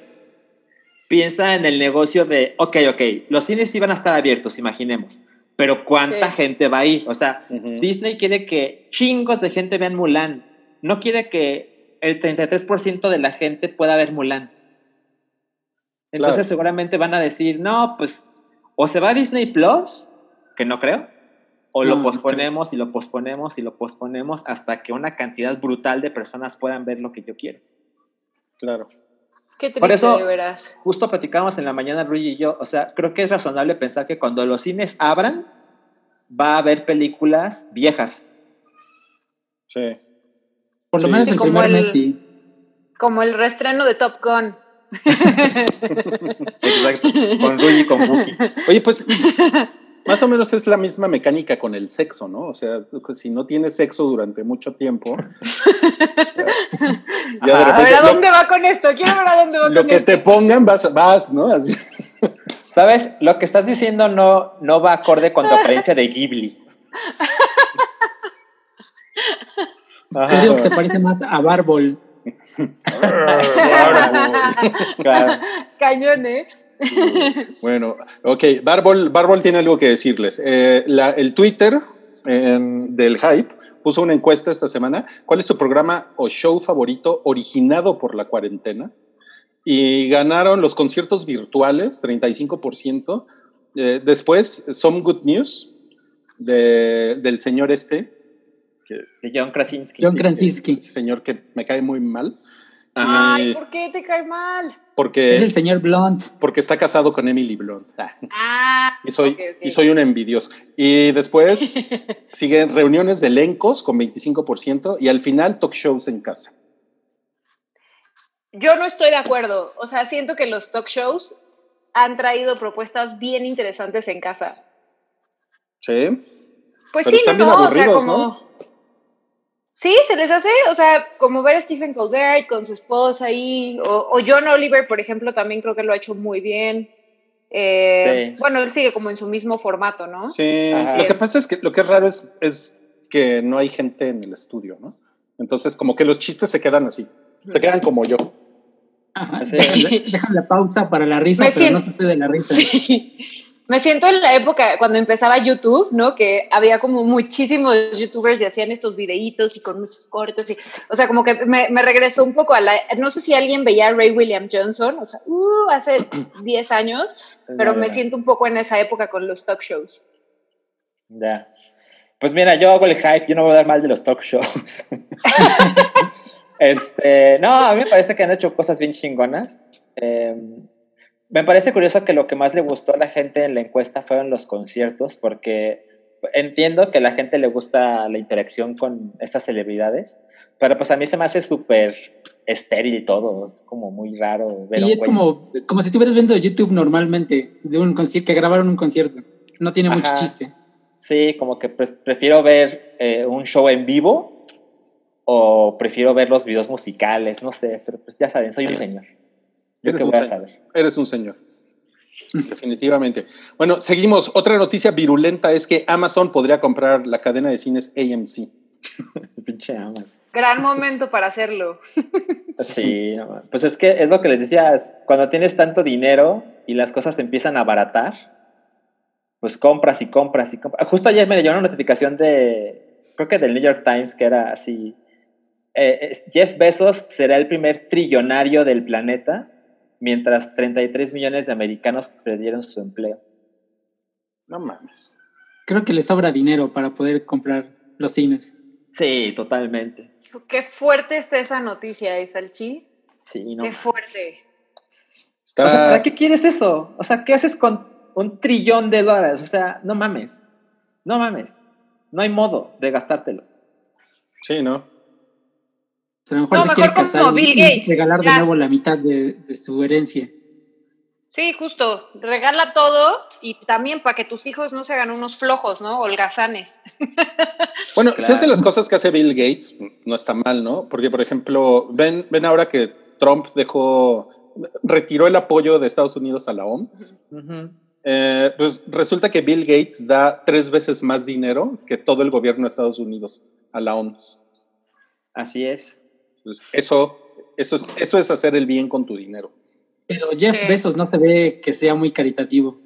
piensa en el negocio de, ok, ok, los cines sí van a estar abiertos, imaginemos, pero ¿cuánta Sí. gente va a ir? O sea, Disney quiere que chingos de gente vean Mulan, no quiere que el 33% de la gente pueda ver Mulan. Entonces Claro. seguramente van a decir, no, pues o se va a Disney Plus, que no creo, o lo no posponemos y lo posponemos y lo posponemos hasta que una cantidad brutal de personas puedan ver lo que yo quiero. claro. Qué triste, Por eso- de veras. Justo platicábamos en la mañana, Luigi y yo, o sea, creo que es razonable pensar que cuando los cines abran, va a haber películas viejas. Sí. Por lo Sí. menos Sí, el como primer el- mes sí. Como el reestreno de Top Gun. Exacto, con Luigi y con Buki. Oye, pues más o menos es la misma mecánica con el sexo, ¿no? O sea, si no tienes sexo durante mucho tiempo, ya de. A ver, ¿a lo, dónde va con esto? Quiero ver a dónde va lo con que esto. te pongan vas, vas, ¿no? Así. ¿Sabes? Lo que estás diciendo no, no va acorde con tu apariencia de Ghibli. Yo digo que se parece más a Barbol. Claro. Cañón, ¿eh? Bueno, ok, Barbol, Barbol tiene algo que decirles. Eh, la- el Twitter del Hype puso una encuesta esta semana. ¿Cuál es tu programa o show favorito originado por la cuarentena? Y ganaron los conciertos virtuales, 35%. Eh, después, Some Good News, de- del señor este, que, De John Krasinski. John Krasinski. ese señor que me cae muy mal, Ajá. Ay, ¿por qué te cae mal? porque, Es el señor Blunt. porque está casado con Emily Blunt. Ah. Ah, Y soy, y soy un envidioso. Y después siguen reuniones de elencos con 25% y al final talk shows en casa. Yo no estoy de acuerdo. O sea, siento que los talk shows han traído propuestas bien interesantes en casa. ¿Sí? Pues Pero sí, están no, bien o sea, como... ¿no? Sí, se les hace, o sea, como ver a Stephen Colbert con su esposa ahí, o, o John Oliver, por ejemplo, también creo que lo ha hecho muy bien. Eh, Sí. Bueno, él sigue como en su mismo formato, ¿no? Sí. Ajá. Lo que pasa es que lo que es raro es, es que no hay gente en el estudio, ¿no? Entonces, como que los chistes se quedan así. Se quedan como yo. Ajá, dejan, dejan la pausa para la risa, Me pero siento- no se de la risa. Sí. Me siento en la época cuando empezaba YouTube, ¿no? Que había como muchísimos youtubers y hacían estos videitos y con muchos cortes. Y, o sea, como que me, me regresó un poco a la... No sé si alguien veía a Ray William Johnson, o sea, uh, hace 10 años, pero me siento un poco en esa época con los talk shows. Ya. Pues mira, yo hago el hype, yo no voy a dar mal de los talk shows. este, no, a mí me parece que han hecho cosas bien chingonas. Eh, me parece curioso que lo que más le gustó a la gente en la encuesta fueron los conciertos, porque entiendo que a la gente le gusta la interacción con estas celebridades, pero pues a mí se me hace súper estéril y todo, es como muy raro ver Y es güey. como, como si estuvieras viendo YouTube normalmente, de un concierto, que grabaron un concierto. No tiene mucho chiste. Sí, como que pre- prefiero ver eh, un show en vivo o prefiero ver los videos musicales, no sé, pero pues ya saben, soy un señor. Eres un voy a señor. saber. Eres un señor. Definitivamente. Bueno, seguimos. Otra noticia virulenta es que Amazon podría comprar la cadena de cines AMC. Pinche amas. Gran momento para hacerlo. Sí, pues es que es lo que les decía, cuando tienes tanto dinero y las cosas se empiezan a abaratar, pues compras y compras y compras. Justo ayer me llegó una notificación de, creo que del New York Times, que era así, eh, Jeff Bezos será el primer trillonario del planeta, mientras 33 millones de americanos perdieron su empleo. No mames. Creo que le sobra dinero para poder comprar los cines. Sí, totalmente. Qué fuerte está esa noticia, ¿eh, Salchi? Sí, no. Qué fuerte. Está, O sea, ¿para qué quieres eso? O sea, ¿qué haces con un trillón de dólares? O sea, no mames. No mames. No hay modo de gastártelo. Sí, ¿no? A lo mejor No, se mejor quiere casar Bill y Gates, regalar de ya. nuevo la mitad de, de su herencia. Sí, justo. Regala todo y también para que tus hijos no se hagan unos flojos, ¿no? Holgazanes. Bueno, si Claro. hace las cosas que hace Bill Gates, no está mal, ¿no? Porque, por ejemplo, ven, ven ahora que Trump dejó, retiró el apoyo de Estados Unidos a la OMS. Eh, pues resulta que Bill Gates da tres veces más dinero que todo el gobierno de Estados Unidos a la OMS. Así es. Entonces, eso, eso, es, eso es hacer el bien con tu dinero. Pero Jeff Sí. Bezos no se ve que sea muy caritativo.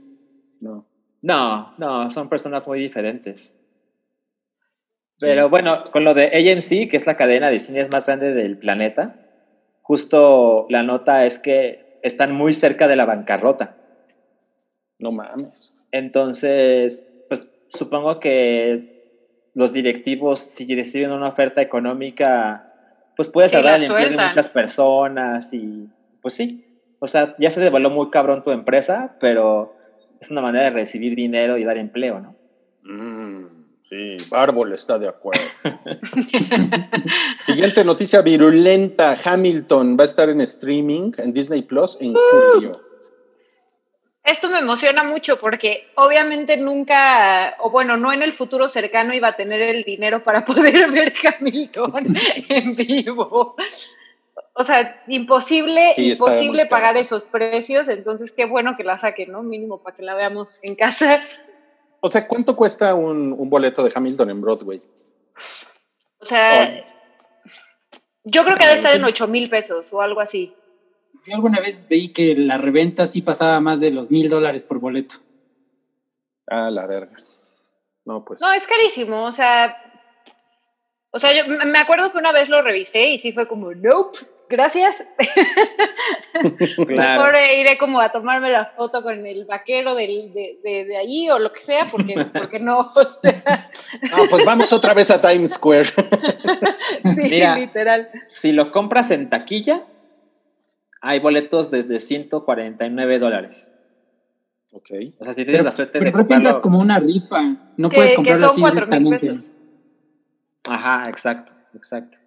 No. No, no, son personas muy diferentes. Pero bueno, con lo de AMC, que es la cadena de cines más grande del planeta, justo la nota es que están muy cerca de la bancarrota. No mames. Entonces, pues supongo que los directivos, si reciben una oferta económica, pues puedes Sí, salvar la el empleo de muchas personas y pues sí. O sea, ya se devaluó muy cabrón tu empresa, pero es una manera de recibir dinero y dar empleo, ¿no? Mm, sí, Bárbol está de acuerdo. Siguiente noticia virulenta. Hamilton va a estar en streaming en Disney Plus en julio. Esto me emociona mucho porque obviamente nunca, o bueno, no en el futuro cercano iba a tener el dinero para poder ver Hamilton en vivo. O sea, imposible, Sí, imposible pagar esos precios, entonces qué bueno que la saquen, ¿no? Mínimo para que la veamos en casa. O sea, ¿cuánto cuesta un, un boleto de Hamilton en Broadway? O sea, yo creo que debe estar en 8 mil pesos o algo así. Yo alguna vez veí que la reventa sí pasaba más de los mil dólares por boleto. Ah, la verga. No, pues. No, es carísimo, o sea, o sea, yo me acuerdo que una vez lo revisé y sí fue como, nope, gracias. Mejor eh, iré como a tomarme la foto con el vaquero del, de, de, de ahí o lo que sea, porque, porque no, o sea, Ah, pues vamos otra vez a Times Square. sí, Mira. literal. Si lo compras en taquilla, hay boletos desde 149 dólares. ok. O sea, si tienes Pero, la suerte pero de entras comprarlo- como una rifa. No puedes que comprarlo son así 4,000 directamente. pesos. Ajá, exacto, exacto.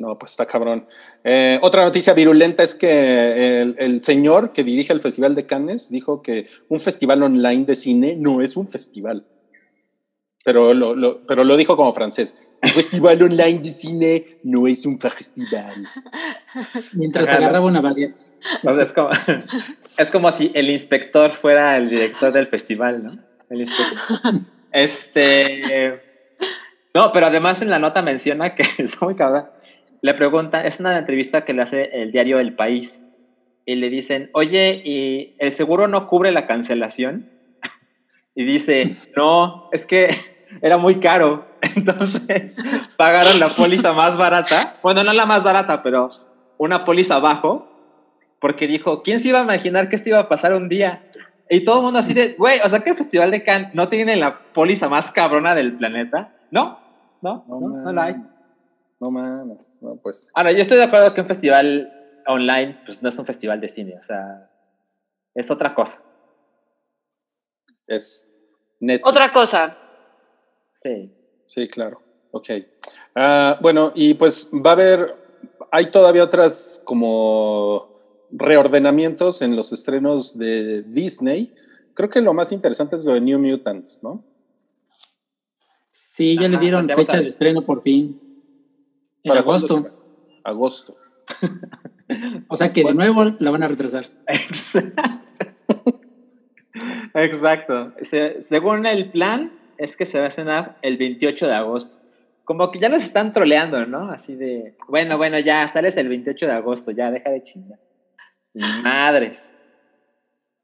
No, pues está cabrón. Eh, otra noticia virulenta es que el, el señor que dirige el Festival de Cannes dijo que un festival online de cine no es un festival. Pero lo, lo- pero lo dijo como francés. Un festival online de cine no es un festival. Mientras Ajá, ¿no? agarraba una baguette. O sea, es, como, es como si el inspector fuera el director del festival, ¿no? El inspector. Este. No, pero además en la nota menciona que es muy cabrón, le preguntan, es una entrevista que le hace el diario El País, y le dicen, oye, ¿y el seguro no cubre la cancelación? Y dice, no, es que era muy caro. Entonces pagaron la póliza más barata. Bueno, no la más barata, pero una póliza abajo, porque dijo, ¿quién se iba a imaginar que esto iba a pasar un día? Y todo el mundo así de, güey, o sea que el Festival de Cannes no tiene la póliza más cabrona del planeta. No, no, no, no, no la hay. No mames, no, pues. Ahora, yo estoy de acuerdo que un festival online, pues no es un festival de cine, o sea, es otra cosa. Es Netflix. Otra cosa. Sí. Sí, claro. Ok. Ah, bueno, y pues va a haber, hay todavía otras como reordenamientos en los estrenos de Disney. Creo que lo más interesante es lo de New Mutants, ¿no? Sí, ya le dieron fecha de estreno por fin. En ¿Para agosto. Agosto. O sea que de nuevo la van a retrasar. Exacto. Se- según el plan, es que se va a estrenar el 28 de agosto. Como que ya nos están troleando, ¿no? Así de, bueno, bueno, ya sales el 28 de agosto, ya deja de chingar. Y Madres.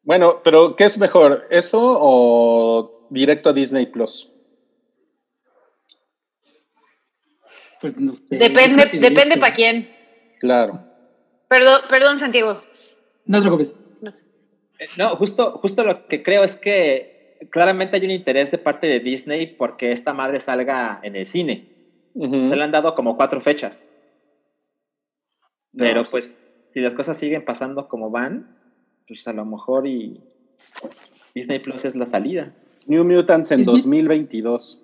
Bueno, pero ¿qué es mejor? ¿Eso o directo a Disney Plus? Pues no sé. Depende, depende para quién. Claro. Perdón, perdón, Santiago. No te preocupes. Eh, No, justo, justo lo que creo es que claramente hay un interés de parte de Disney porque esta madre salga en el cine. Se le han dado como cuatro fechas. Pero No, sí. pues, si las cosas siguen pasando como van, pues a lo mejor y Disney Plus es la salida. New Mutants en Disney- 2022.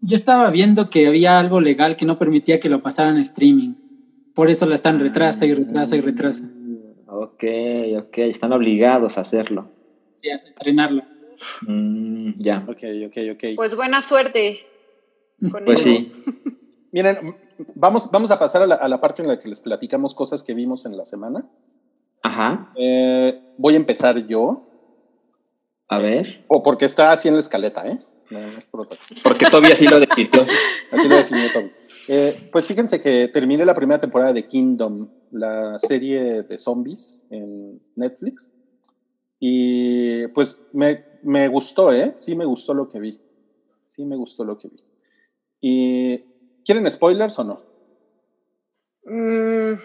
Yo estaba viendo que había algo legal que no permitía que lo pasaran a streaming. Por eso la están retrasa y retrasa y retrasa. Ok, ok, están obligados a hacerlo. Sí, a estrenarla. Mm, ya. Ok, ok, ok. Pues buena suerte. Con Pues eso. sí. Miren, vamos, vamos a pasar a la, a la parte en la que les platicamos cosas que vimos en la semana. Ajá. Eh, voy a empezar yo, A ver. o porque está así en la escaleta, ¿eh? No, no es por otra cosa. Porque Toby así lo definió. Así lo definió todo. Eh, pues fíjense que terminé la primera temporada de Kingdom, la serie de zombies en Netflix. Y pues me, me gustó, ¿eh? Sí me gustó lo que vi. Sí me gustó lo que vi. ¿Y quieren spoilers o no? Mm,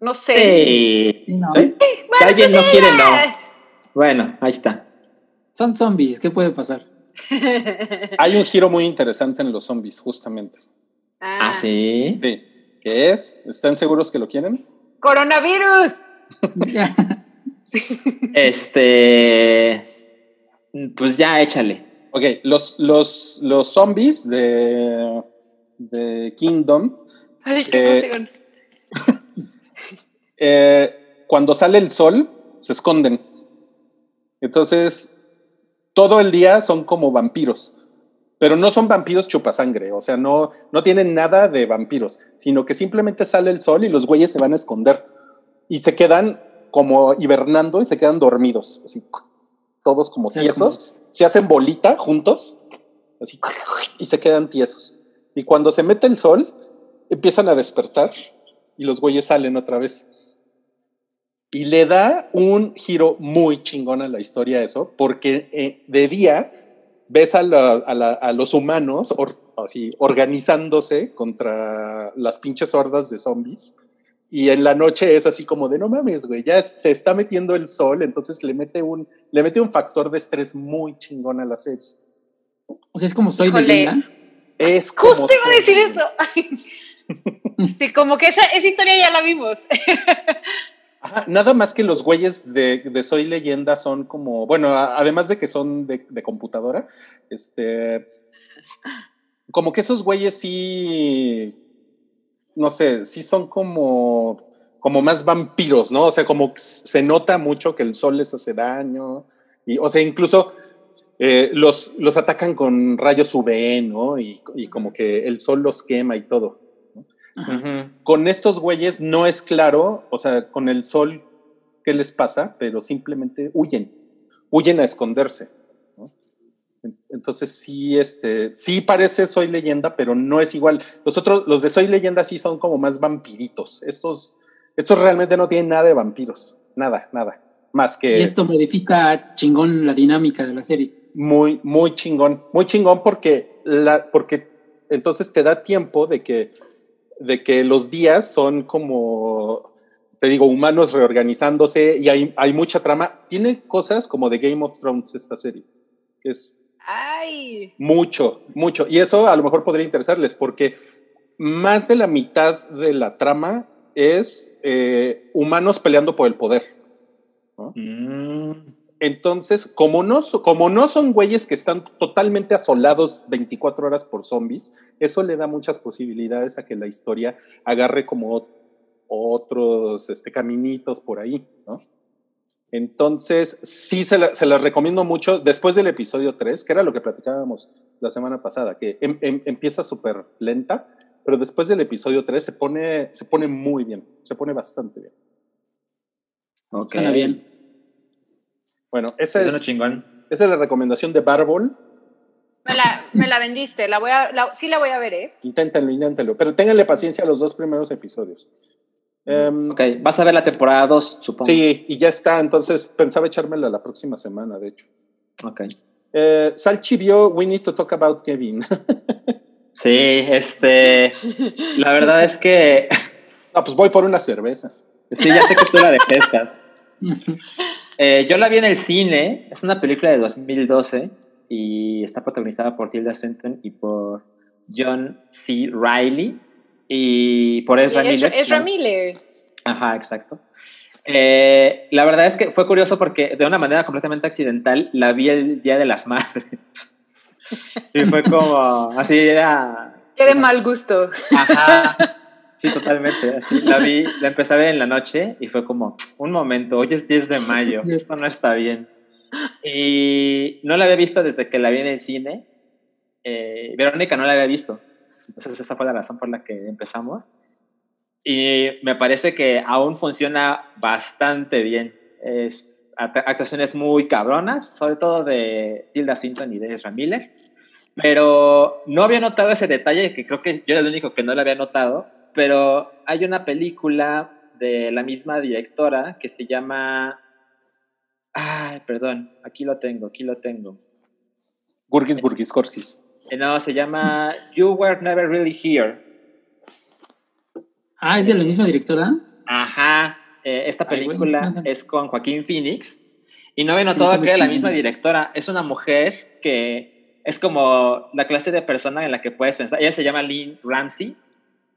no sé. Sí. Sí, no. ¿Sí? Si alguien no quiere, no. Bueno, ahí está. Son zombies, ¿qué puede pasar? Hay un giro muy interesante en los zombies, justamente. Ah, sí. Sí. ¿Qué es? ¿Están seguros que lo quieren? Coronavirus. Este. Pues ya, échale. Ok, los, los, los zombies de, de Kingdom, Ay, Sí. qué eh, cuando sale el sol, se esconden. Entonces, todo el día son como vampiros, pero no son vampiros chupasangre, o sea, no, no tienen nada de vampiros, sino que simplemente sale el sol y los güeyes se van a esconder y se quedan como hibernando y se quedan dormidos, así, todos como tiesos, se hacen bolita juntos, así, y se quedan tiesos. Y cuando se mete el sol, empiezan a despertar y los güeyes salen otra vez. Y le da un giro muy chingón a la historia eso, porque eh, de día ves a, la- a la- a los humanos or- así, organizándose contra las pinches hordas de zombies. Y en la noche es así como de no mames, güey, ya se está metiendo el sol, entonces le mete un, le mete un factor de estrés muy chingón a la serie. O sea, es como soy Híjole. leyenda. Es como Justo iba a decir eso. Ay. Sí, como que esa, esa historia ya la vimos. Ajá, nada más que los güeyes de, de Soy Leyenda son como, bueno, a- además de que son de, de computadora, este, como que esos güeyes sí, no sé, sí son como, como más vampiros, ¿no? O sea, como que se nota mucho que el sol les hace daño, y, o sea, incluso eh, los, los atacan con rayos UV, ¿no? Y, y como que el sol los quema y todo con estos güeyes no es claro, o sea, con el sol, qué les pasa, pero simplemente huyen, huyen a esconderse. Entonces sí, este, sí parece Soy Leyenda, pero no es igual. Los otros, los de Soy Leyenda sí son como más vampiritos. Estos, estos realmente no tienen nada de vampiros. Nada, nada. Más que. Y esto modifica chingón la dinámica de la serie. Muy, muy chingón. Muy chingón porque la, porque entonces te da tiempo de que, de que los días son como, te digo, humanos reorganizándose y hay, hay mucha trama. Tiene cosas como de Game of Thrones esta serie. Es Ay. mucho, mucho. Y eso a lo mejor podría interesarles porque más de la mitad de la trama es eh, humanos peleando por el poder. ¿no? Mm. Entonces, como no, como no son güeyes que están totalmente asolados 24 horas por zombies, eso le da muchas posibilidades a que la historia agarre como otros este, caminitos por ahí, ¿no? Entonces, sí se, la- se las recomiendo mucho después del episodio 3, que era lo que platicábamos la semana pasada, que em- em- empieza súper lenta, pero después del episodio 3 se pone, se pone muy bien, se pone bastante bien. Ok. Suena bien. Bueno, esa es, chingón. esa es la recomendación de Barbol. Me la, me la vendiste, la voy a, la- sí la voy a ver, ¿eh? Inténtenlo, inténtenlo. Pero ténganle paciencia a los dos primeros episodios. Em, Ok, vas a ver la temporada 2, supongo. Sí, y ya está. Entonces pensaba echármela la próxima semana, de hecho. Ok. Eh, Salchi vio We Need to Talk About Kevin. Sí, este. La verdad es que. ah, pues voy por una cerveza. Sí, ya sé que tú la detestas. Eh, yo la vi en el cine. Es una película de 2012 y está protagonizada por Tilda Swinton y por John C. Riley y por Ezra Es, Miller. Ezra. Miller. Ajá, exacto. Eh, la verdad es que fue curioso porque de una manera completamente accidental la vi el Día de las Madres. y fue como, así era... Qué de mal gusto. Ajá. Sí, totalmente. Así, la vi, la empecé a ver en la noche y fue como, un momento, hoy es 10 de mayo, esto no está bien. Y no la había visto desde que la vi en el cine. Eh, Verónica no la había visto. Entonces esa fue la razón por la que empezamos. Y me parece que aún funciona bastante bien. Es, act- actuaciones muy cabronas, sobre todo de Tilda Swinton y de Ezra Miller. Pero no había notado ese detalle, que creo que yo era el único que no lo había notado. Pero hay una película de la misma directora que se llama. Ay, perdón, aquí lo tengo, aquí lo tengo. Gurgis, Gurgis, Korskis. Eh, No, se llama You Were Never Really Here. Ah, ¿es de la misma directora? Ajá, eh, esta Ay, película no sé. es con Joaquín Phoenix y no Sí, notado muy que la misma directora. Es una mujer que es como la clase de persona en la que puedes pensar. Ella se llama Lynn Ramsey.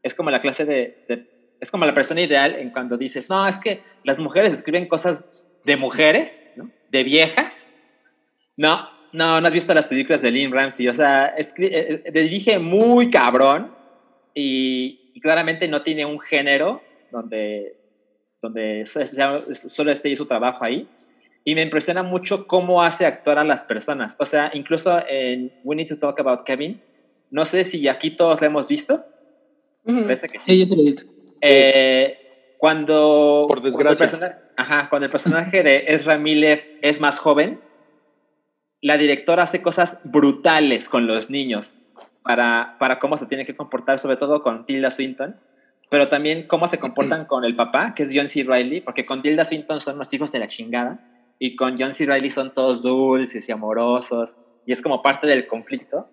Es como la clase de, de- es como la persona ideal en cuando dices, no, es que las mujeres escriben cosas de mujeres, ¿no? De viejas. No, no, no has visto las películas de Lynn Ramsey. O sea, escri- eh, eh, dirige muy cabrón y, y claramente no tiene un género donde, donde solo esté su trabajo ahí. Y me impresiona mucho cómo hace actuar a las personas. O sea, incluso en We Need to Talk About Kevin, no sé si aquí todos lo hemos visto. Parece que sí. Sí, yo sí lo he visto. Eh, cuando, Por desgracia. Cuando el, persona- ajá, cuando el personaje de Ezra Miller es más joven, la directora hace cosas brutales con los niños para, para cómo se tiene que comportar, sobre todo con Tilda Swinton, pero también cómo se comportan con el papá, que es John C. Riley, porque con Tilda Swinton son los hijos de la chingada y con John C. Riley son todos dulces y amorosos y es como parte del conflicto.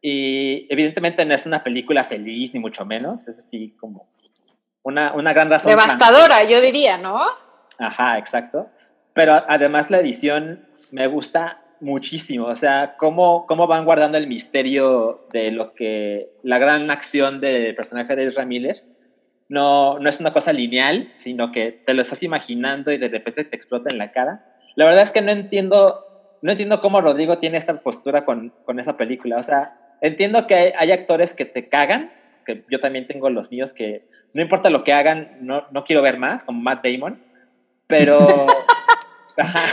Y evidentemente no es una película feliz, ni mucho menos, es así como una, una gran razón. Devastadora, yo diría, ¿no? Ajá, exacto. Pero además la edición me gusta muchísimo, o sea, cómo, cómo van guardando el misterio de lo que la gran acción del personaje de Ezra Miller no, no es una cosa lineal, sino que te lo estás imaginando y de repente te explota en la cara. La verdad es que no entiendo, no entiendo cómo Rodrigo tiene esta postura con, con esa película. O sea, entiendo que hay, hay actores que te cagan, que yo también tengo los míos que no importa lo que hagan, no, no quiero ver más, como Matt Damon, pero, ajá,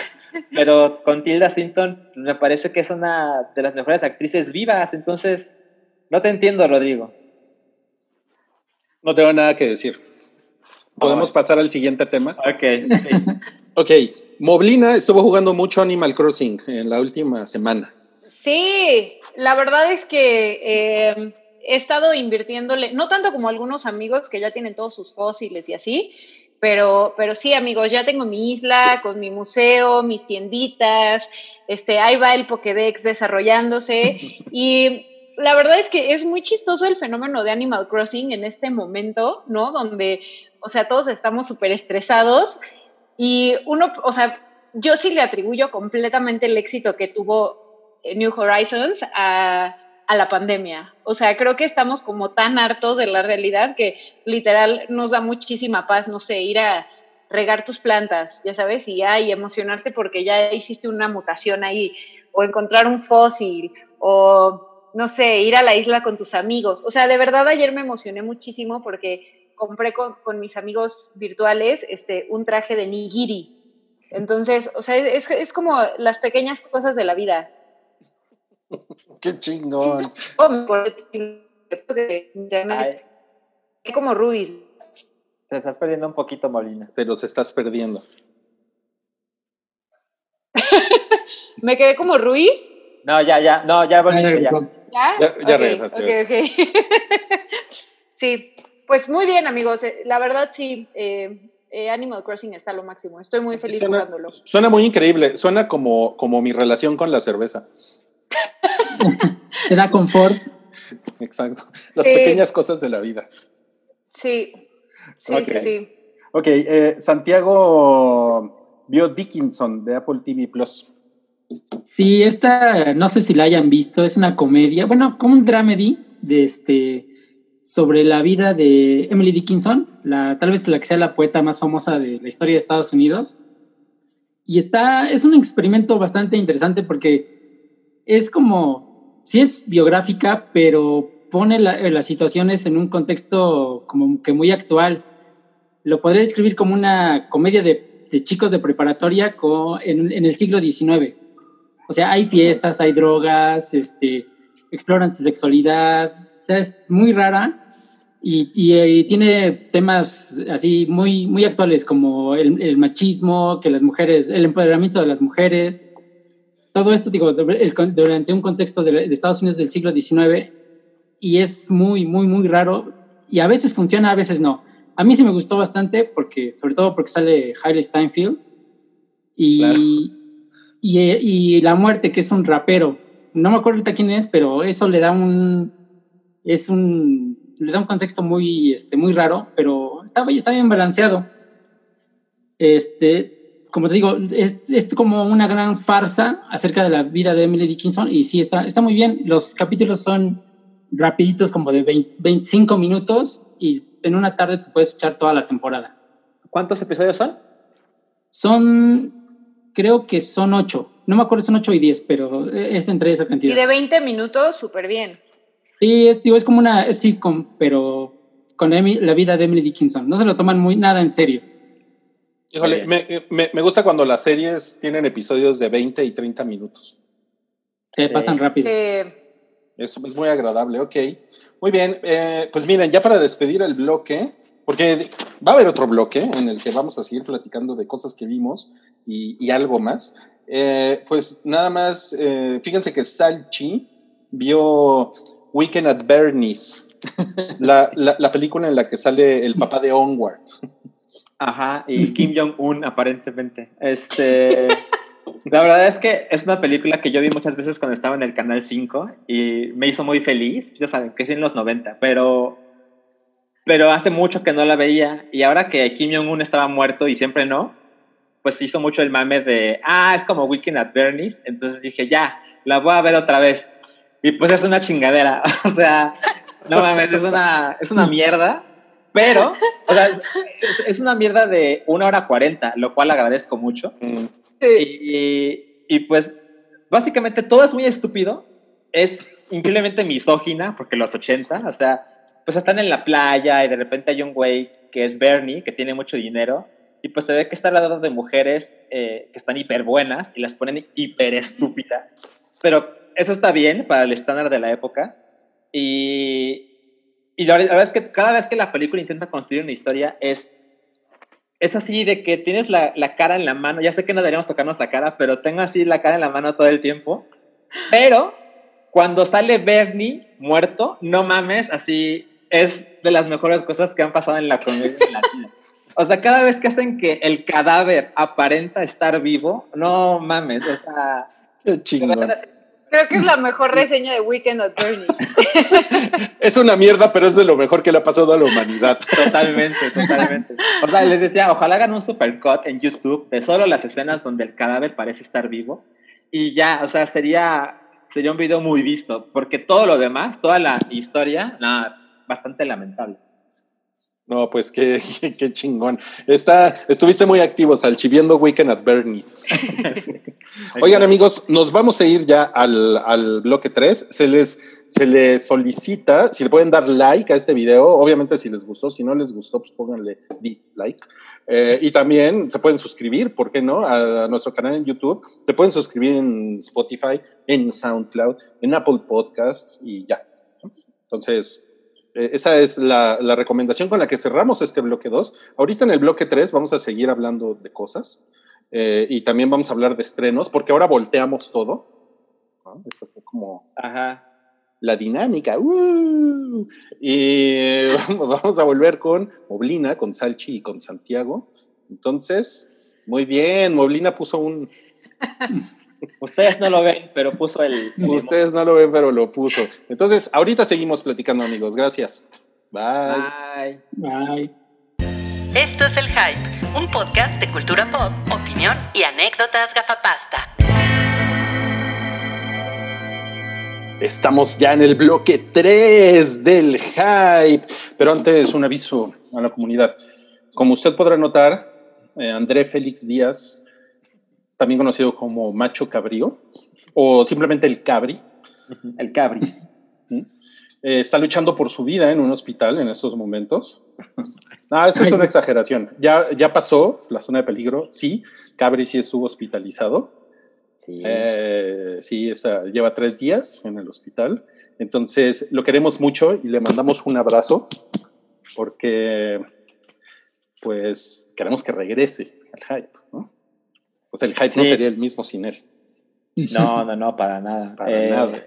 pero con Tilda Swinton me parece que es una de las mejores actrices vivas, entonces no te entiendo, Rodrigo. No tengo nada que decir. ¿Podemos Ah. pasar al siguiente tema? Ok, sí. Ok, Moblina estuvo jugando mucho Animal Crossing en la última semana. Sí, la verdad es que eh, he estado invirtiéndole, no tanto como algunos amigos que ya tienen todos sus fósiles y así, pero, pero sí, amigos, ya tengo mi isla con mi museo, mis tienditas, este, ahí va el Pokédex desarrollándose y la verdad es que es muy chistoso el fenómeno de Animal Crossing en este momento, ¿no? Donde, o sea, todos estamos súper estresados y uno, o sea, yo sí le atribuyo completamente el éxito que tuvo New Horizons a, a la pandemia. O sea, creo que estamos como tan hartos de la realidad que literal nos da muchísima paz, no sé, ir a regar tus plantas, ya sabes, y, ay, emocionarte porque ya hiciste una mutación ahí, o encontrar un fósil, o no sé, ir a la isla con tus amigos. O sea, de verdad ayer me emocioné muchísimo porque compré con, con mis amigos virtuales este, un traje de nigiri. Entonces, o sea, es, es como las pequeñas cosas de la vida. Qué chingón. Es como Ruiz. Te estás perdiendo un poquito, Molina. Te los estás perdiendo. ¿Me quedé como Ruiz? No, ya, ya, no, ya volviste ya. ¿Ya? Ya, regresaste. ok, ok. sí, pues muy bien, amigos. Eh, La verdad, sí, eh, eh, Animal Crossing está lo máximo. Estoy muy feliz Suena, jugándolo. suena muy increíble. Suena como, como mi relación con la cerveza. Te da confort. Exacto. Las Sí. pequeñas cosas de la vida. Sí, sí, sí, sí. Ok, eh, Santiago vio Dickinson de Apple TV Plus. Sí, esta, no sé si la hayan visto, es una comedia, bueno, como un dramedy de este sobre la vida de Emily Dickinson, la, tal vez la que sea la poeta más famosa de la historia de Estados Unidos. Y está, es un experimento bastante interesante porque es como, sí es biográfica, pero pone la- las situaciones en un contexto como que muy actual. Lo podría describir como una comedia de, de chicos de preparatoria co- en, en el siglo XIX. O sea, hay fiestas, hay drogas, este, exploran su sexualidad. O sea, es muy rara y, y, eh, tiene temas así muy, muy actuales como el, el machismo, que las mujeres, el empoderamiento de las mujeres. Todo esto, digo, el durante un contexto de, de Estados Unidos del siglo XIX y es muy, muy, muy raro y a veces funciona, a veces no. A mí sí me gustó bastante porque, sobre todo porque sale Hailey Steinfeld y, Claro. y, eh, y La Muerte, que es un rapero. No me acuerdo ahorita quién es, pero eso le da un, es un, le da un contexto muy, este, muy raro, pero está, está bien balanceado. Este, como te digo, es, es como una gran farsa acerca de la vida de Emily Dickinson y sí, está, está muy bien. Los capítulos son rapiditos, como de 20 25 minutos y en una tarde te puedes echar toda la temporada. ¿Cuántos episodios son? Son, creo que son ocho. No me acuerdo si son ocho y diez, pero es entre esa Y cantidad. de 20 minutos, súper bien. Sí, es, digo, es como una sitcom, pero con la vida de Emily Dickinson. No se lo toman muy nada en serio. Híjole, me, me- me gusta cuando las series tienen episodios de 20 y 30 minutos. Se Sí. pasan rápido. Eh, Eso es muy agradable, ok. Muy bien, eh, pues miren, ya para despedir el bloque, porque va a haber otro bloque en el que vamos a seguir platicando de cosas que vimos y, y algo más. Eh, pues nada más, eh, fíjense que Salchi vio Weekend at Bernie's, la, la- la película en la que sale el papá de Onward. Ajá, y Kim Jong-un aparentemente. Este, la verdad es que es una película que yo vi muchas veces cuando estaba en el Canal 5 y me hizo muy feliz. Ya saben, que es en los 90, pero, pero hace mucho que no la veía y ahora que Kim Jong-un estaba muerto y siempre no, pues hizo mucho el mame de, ah, es como Weekend at Bernie's. Entonces dije, ya, la voy a ver otra vez. Y pues es una chingadera. O sea, no mames, es una, es una mierda. Pero, o sea, es, es- una mierda de una hora cuarenta, lo cual agradezco mucho. sí. Y, y, pues, básicamente todo es muy estúpido. Es increíblemente misógina, porque los 80, o sea, pues están en la playa y de repente hay un güey que es Bernie, que tiene mucho dinero, y pues se ve que está al lado de mujeres eh, que están hiper buenas y las ponen hiper estúpidas. Pero eso está bien para el estándar de la época. Y, y la, verdad es que cada vez que la película intenta construir una historia es, es así de que tienes la, la cara en la mano. Ya sé que no deberíamos tocarnos la cara, pero tengo así la cara en la mano todo el tiempo. Pero cuando sale Bernie muerto, no mames, así es de las mejores cosas que han pasado en la comedia latina. O sea, cada vez que hacen que el cadáver aparenta estar vivo, no mames, o sea... Qué chingón. Creo que es la mejor reseña de Weekend at Bernie. es una mierda, pero es de lo mejor que le ha pasado a la humanidad. Totalmente, totalmente. O sea, les decía, ojalá hagan un supercut en YouTube de solo las escenas donde el cadáver parece estar vivo. Y ya, o sea, sería, sería un video muy visto, porque todo lo demás, toda la historia, nada, bastante lamentable. No, pues qué, qué, chingón. Está, estuviste muy activos archiviendo Weekend at Bernie's. Oigan, amigos, nos vamos a ir ya al, al bloque 3. Se les, se les solicita, si le pueden dar like a este video, obviamente si les gustó, si no les gustó, pues pónganle like. Eh, y también se pueden suscribir, ¿por qué no? A, a nuestro canal en YouTube. Se pueden suscribir en Spotify, en SoundCloud, en Apple Podcasts y ya. Entonces, esa es la, la, recomendación con la que cerramos este bloque 2. Ahorita en el bloque 3 vamos a seguir hablando de cosas eh, y también vamos a hablar de estrenos, porque ahora volteamos todo. ¿no? Esto fue como Ajá. la dinámica. ¡Uh! Y vamos a volver con Moblina, con Salchi y con Santiago. Entonces, muy bien, Moblina puso un... Ustedes no lo ven, pero puso el. Ustedes no lo ven, pero lo puso. Entonces, ahorita seguimos platicando, amigos. Gracias. Bye. Bye. Esto es El Hype, un podcast de cultura pop, opinión y anécdotas gafapasta. Estamos ya en el bloque 3 del Hype. Pero antes, un aviso a la comunidad. Como usted podrá notar, eh, André Félix Díaz también conocido como Macho Cabrío, o simplemente el Cabri. El Cabris. Eh, está luchando por su vida en un hospital en estos momentos. No, eso es una exageración. Ya, ya pasó la zona de peligro. Sí, Cabri sí estuvo hospitalizado. Sí. Eh, sí, esa, lleva tres días en el hospital. Entonces, lo queremos mucho y le mandamos un abrazo porque, pues, queremos que regrese al hype. O sea, el hype sí. no sería el mismo sin él. No, no, no, para nada. Para eh, nada.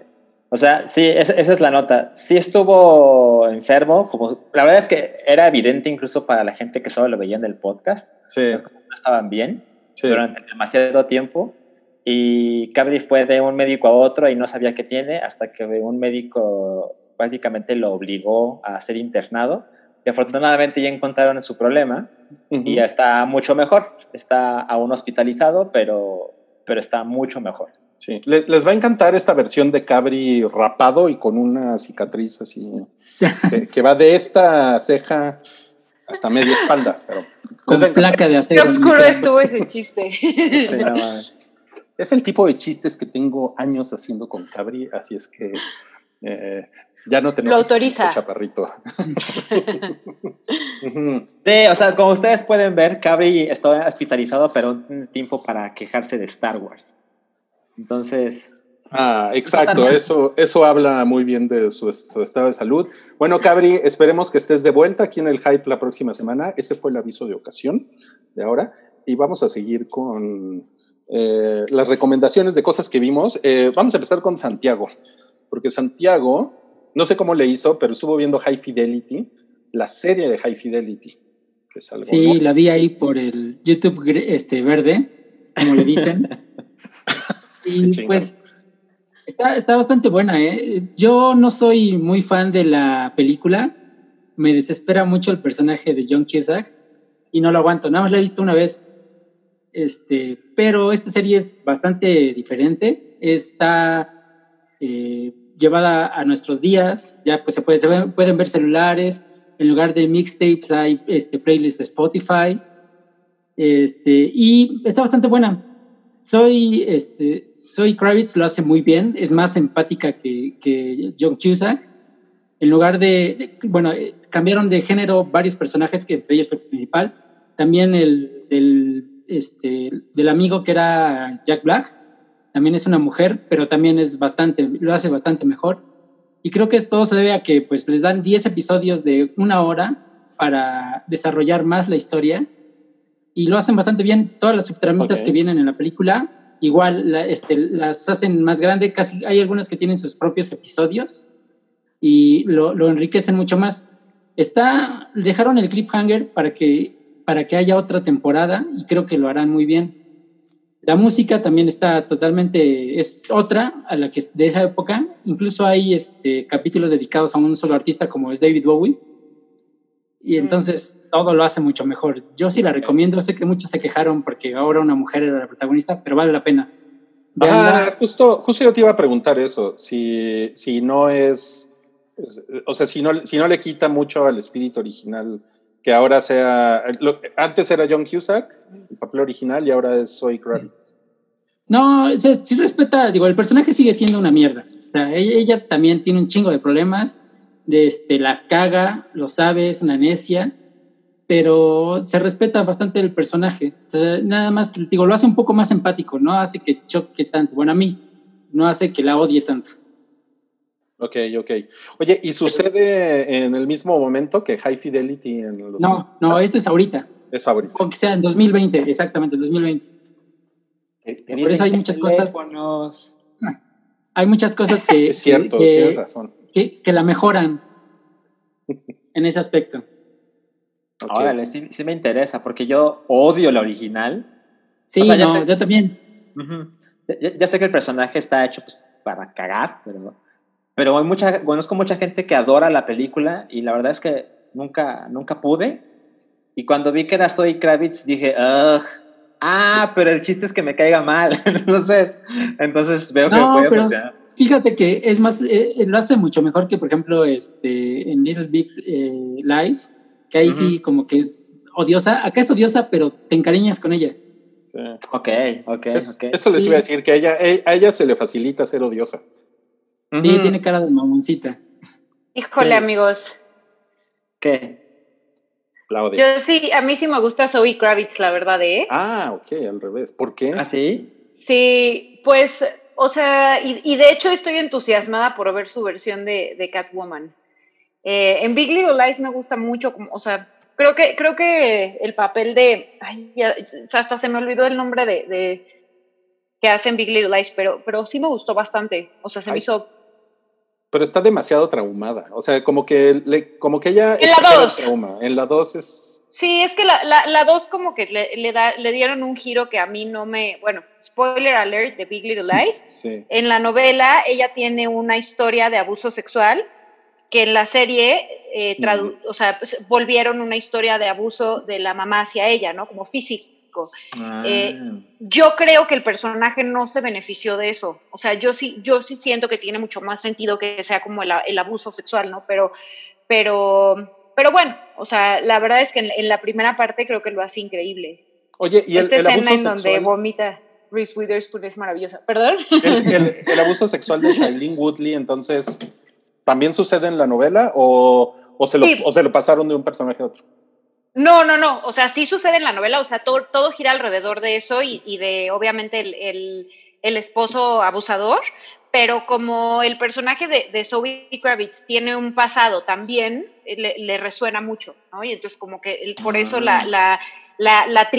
O sea, sí, esa, esa, es la nota. Sí estuvo enfermo, como la verdad es que era evidente incluso para la gente que solo lo veía en el podcast. Sí. No estaban bien sí. durante demasiado tiempo. Y Cabri fue de un médico a otro y no sabía qué tiene hasta que un médico prácticamente lo obligó a ser internado. Y afortunadamente ya encontraron su problema uh -huh. y ya está mucho mejor. Está aún hospitalizado, pero, pero está mucho mejor. Sí, les, les, va a encantar esta versión de Cabri rapado y con una cicatriz así, que, que, va de esta ceja hasta media espalda. Pero con placa de acero. Qué oscuro estuvo ese chiste. Sí, no, es el tipo de chistes que tengo años haciendo con Cabri, así es que eh, ya no tenemos Lo autoriza. chaparrito. sí, o sea, como ustedes pueden ver, Cabri está hospitalizado, pero un tiempo para quejarse de Star Wars. Entonces. Ah, exacto, eso, eso habla muy bien de su, su, estado de salud. Bueno, Cabri, esperemos que estés de vuelta aquí en el Hype la próxima semana. Ese fue el aviso de ocasión de ahora. Y vamos a seguir con eh, las recomendaciones de cosas que vimos. Eh, vamos a empezar con Santiago, porque Santiago, no sé cómo le hizo, pero estuvo viendo High Fidelity, la serie de High Fidelity. Que es algo, sí, la vi ahí por el YouTube este, verde, como le dicen. Y pues está, está bastante buena. ¿eh? Yo no soy muy fan de la película. Me desespera mucho el personaje de John Cusack y no lo aguanto. Nada más la he visto una vez. Este, pero esta serie es bastante diferente. Está eh, llevada a nuestros días. Ya pues se, puede, pueden ver celulares. En lugar de mixtapes hay este playlist de Spotify. Este, y está bastante buena soy, este, soy Kravitz, lo hace muy bien, es más empática que, que John Cusack. En lugar de, bueno, cambiaron de género varios personajes, que entre ellos el principal. También el, el este, del amigo que era Jack Black, también es una mujer, pero también es bastante, lo hace bastante mejor. Y creo que todo se debe a que pues les dan 10 episodios de una hora para desarrollar más la historia y lo hacen bastante bien. Todas las subtramitas okay. que vienen en la película igual este, las hacen más grandes, casi hay algunas que tienen sus propios episodios y lo, lo enriquecen mucho más. Está, dejaron el cliffhanger para que, para que haya otra temporada y creo que lo harán muy bien. La música también está totalmente, es otra a la que de esa época. Incluso hay este, capítulos dedicados a un solo artista como es David Bowie. Y entonces todo lo hace mucho mejor. Yo sí la recomiendo. Sé que muchos se quejaron porque ahora una mujer era la protagonista, pero vale la pena. Ah, justo, justo yo te iba a preguntar eso. Si, si no es, o sea, si no, si no le quita mucho al espíritu original que ahora sea, antes era John Cusack, el papel original, y ahora es Zoe Kravitz. No, sí respeta, digo, el personaje sigue siendo una mierda. O sea, ella, también tiene un chingo de problemas, de este, la caga, lo sabe, es una necia, pero se respeta bastante el personaje. nada más, digo, lo hace un poco más empático, no hace que choque tanto. Bueno, a mí, no hace que la odie tanto. Ok, ok. Oye, ¿y sucede en el mismo momento que High Fidelity en los... No, no, esto es ahorita. Es ahorita. O que sea en 2020, exactamente, en 2020. Por eso hay muchas cosas... Hay muchas cosas que... es cierto, tienes razón. Que, la mejoran en ese aspecto. Órale, sí, sí, me interesa, porque yo odio la original. Sí, no, yo también. ya, sé que el personaje está hecho pues, para cagar, pero pero hay mucha, conozco mucha gente que adora la película y la verdad es que nunca, nunca pude. Y cuando vi que era Zoe Kravitz, dije, Ugh, ah, pero el chiste es que me caiga mal. entonces, entonces veo que puede funcionar. Fíjate que es más, eh, lo hace mucho mejor que, por ejemplo, este, en Little Big eh, Lies, que ahí sí como que es odiosa. Acá es odiosa, pero te encariñas con ella. Sí. Ok, ok, Eso les iba a decir, que a ella, a ella se le facilita ser odiosa. Sí, tiene cara de mamoncita. Híjole, amigos. ¿Qué? Claudia. Yo sí, a mí sí me gusta Zoe Kravitz, la verdad, ¿eh? Ah, ok, al revés. ¿Por qué? ¿Ah, sí? Sí, pues, o sea, y, de hecho estoy entusiasmada por ver su versión de, Catwoman. Eh, en Big Little Lies me gusta mucho, como, o sea, creo que, creo que el papel de, ay, ya, hasta se me olvidó el nombre de, que hace en Big Little Lies, pero, pero sí me gustó bastante, o sea, se me hizo pero está demasiado traumada. O sea, como que, le, como que ella... En la 2. En la 2 es... Sí, es que la 2 la, la como que le, le, da, le dieron un giro que a mí no me... Bueno, spoiler alert de Big Little Lies. Sí. En la novela ella tiene una historia de abuso sexual que en la serie eh, o sea, pues, volvieron una historia de abuso de la mamá hacia ella, ¿no? Como físico eh, ah. yo creo que el personaje no se benefició de eso. O sea, yo sí, yo sí siento que tiene mucho más sentido que sea como el, abuso sexual, ¿no? Pero, pero, pero bueno, o sea, la verdad es que en, la primera parte creo que lo hace increíble. Oye, y el, Esta escena abuso en donde vomita Reese Witherspoon es maravillosa. ¿Perdón? El, abuso sexual de Shailene Woodley, entonces, ¿también sucede en la novela o, o, se lo, o se lo pasaron de un personaje a otro? No, no, no. O sea, sí sucede en la novela. O sea, todo, todo gira alrededor de eso y, de, obviamente, el, esposo abusador. Pero como el personaje de, de Zoe Kravitz tiene un pasado también, eh, le, resuena mucho, ¿no? Y entonces, como que por eso la, ah. la, la,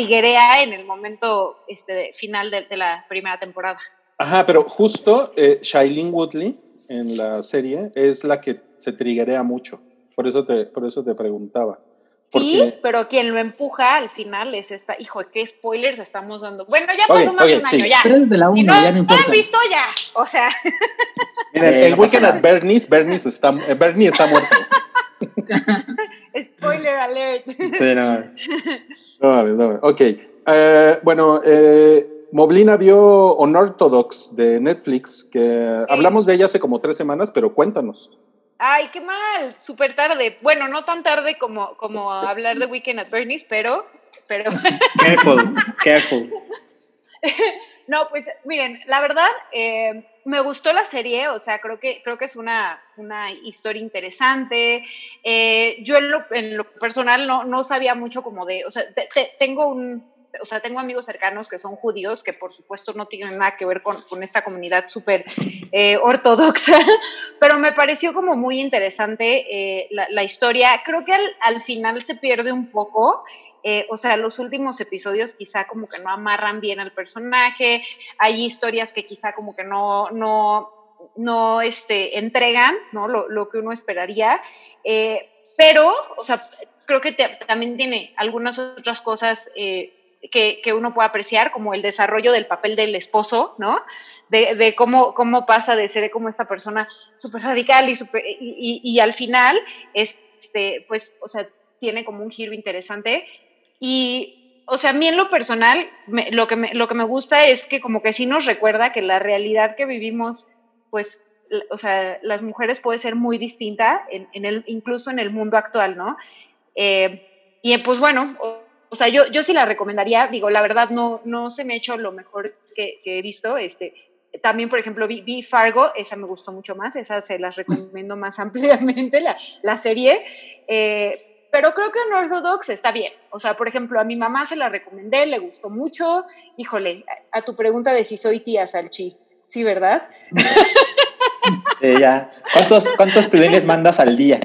en el momento este, final de, la primera temporada. Ajá, pero justo eh, Shailene Woodley en la serie es la que se triguea mucho. Por eso te, por eso te preguntaba. Sí, pero quien lo empuja al final es esta, hijo, ¿qué spoilers estamos dando? Bueno, ya pasó más de un año, ya. Pero desde la 1, ya no importa. han visto ya, o sea. Miren, el Weekend at Bernie's, Bernie's está, eh, Bernie está muerto. Spoiler alert. Sí, no. No, no, ok. Eh, bueno, eh, Moblina vio Unorthodox de Netflix, que hablamos de ella hace como tres semanas, pero cuéntanos. Ay, qué mal, súper tarde. Bueno, no tan tarde como, como hablar de Weekend at Bernie's, pero... pero... Careful, careful. No, pues miren, la verdad, eh, me gustó la serie, o sea, creo que, creo que es una, una historia interesante. Eh, yo en lo, en lo, personal no, no sabía mucho como de, o sea, tengo un, o sea, tengo amigos cercanos que son judíos, que por supuesto no tienen nada que ver con, con esta comunidad súper eh, ortodoxa, pero me pareció como muy interesante eh, la, historia. Creo que al, al, final se pierde un poco eh, o sea, los últimos episodios quizá como que no amarran bien al personaje, hay historias que quizá como que no, no, no este, entregan ¿no? Lo, lo que uno esperaría, pero, o sea, creo que también tiene algunas otras cosas eh, que, que, uno puede apreciar, como el desarrollo del papel del esposo, ¿no? De, de cómo, cómo pasa de ser como esta persona súper radical y, super, y, y, al final, este, pues, o sea, tiene como un giro interesante. Y, o sea, a mí en lo personal, lo, que me, lo que me gusta es que como que sí nos recuerda que la realidad que vivimos, pues, o sea, las mujeres puede ser muy distinta, en, el, incluso en el mundo actual, ¿no? Eh, y pues bueno, o, sea, yo, yo sí la recomendaría, digo, la verdad no, no se me ha hecho lo mejor que, que he visto, este, también, por ejemplo, vi, vi, Fargo, esa me gustó mucho más, esa se las recomiendo más ampliamente, la, la serie. Eh, pero creo que Unorthodox está bien. O sea, por ejemplo, a mi mamá se la recomendé, le gustó mucho. Híjole, a, tu pregunta de si soy tía Salchi, sí, ¿verdad? Sí, ya. ¿Cuántos, cuántos mandas al día?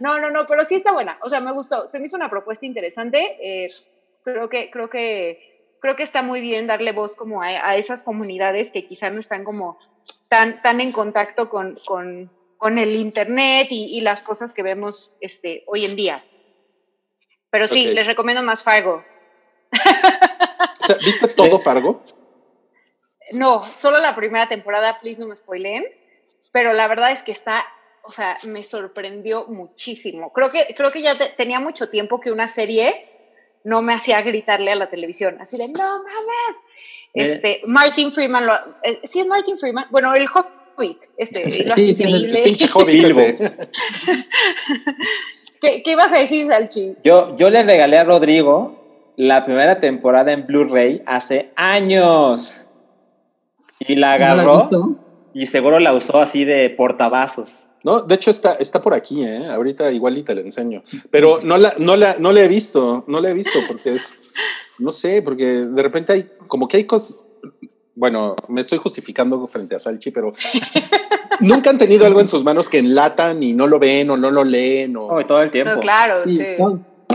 No, no, no, pero sí está buena. O sea, me gustó. Se me hizo una propuesta interesante. Eh, creo que, creo que, creo que está muy bien darle voz como a, a esas comunidades que quizá no están como tan, tan en contacto con, con, con el internet y, y, las cosas que vemos este, hoy en día. Pero sí, okay. les recomiendo más Fargo. O sea, ¿Viste todo Fargo? No, solo la primera temporada, please no me spoileen, pero la verdad es que está, o sea, me sorprendió muchísimo. Creo que, creo que ya te, tenía mucho tiempo que una serie no me hacía gritarle a la televisión, así de, no mames. Este, Martin Freeman, lo, eh, sí es Martin Freeman, bueno, el Hobbit, este, sí, lo hace sí, increíble. El pinche Hobbit. ¿Qué, ¿Qué ibas a decir, Salchi? Yo, yo le regalé a Rodrigo la primera temporada en Blu-ray hace años. Y la agarró ¿No y seguro la usó así de portavasos. No, de hecho está, está por aquí, ¿eh? Ahorita igual y te la enseño. Pero no la, no la, no la he visto, no la he visto porque es, no sé, porque de repente hay, como que hay cosas, bueno, me estoy justificando frente a Salchi, pero nunca han tenido algo en sus manos que enlatan y no lo ven o no lo leen. O... Oh, todo el tiempo. No, claro, sí. sí.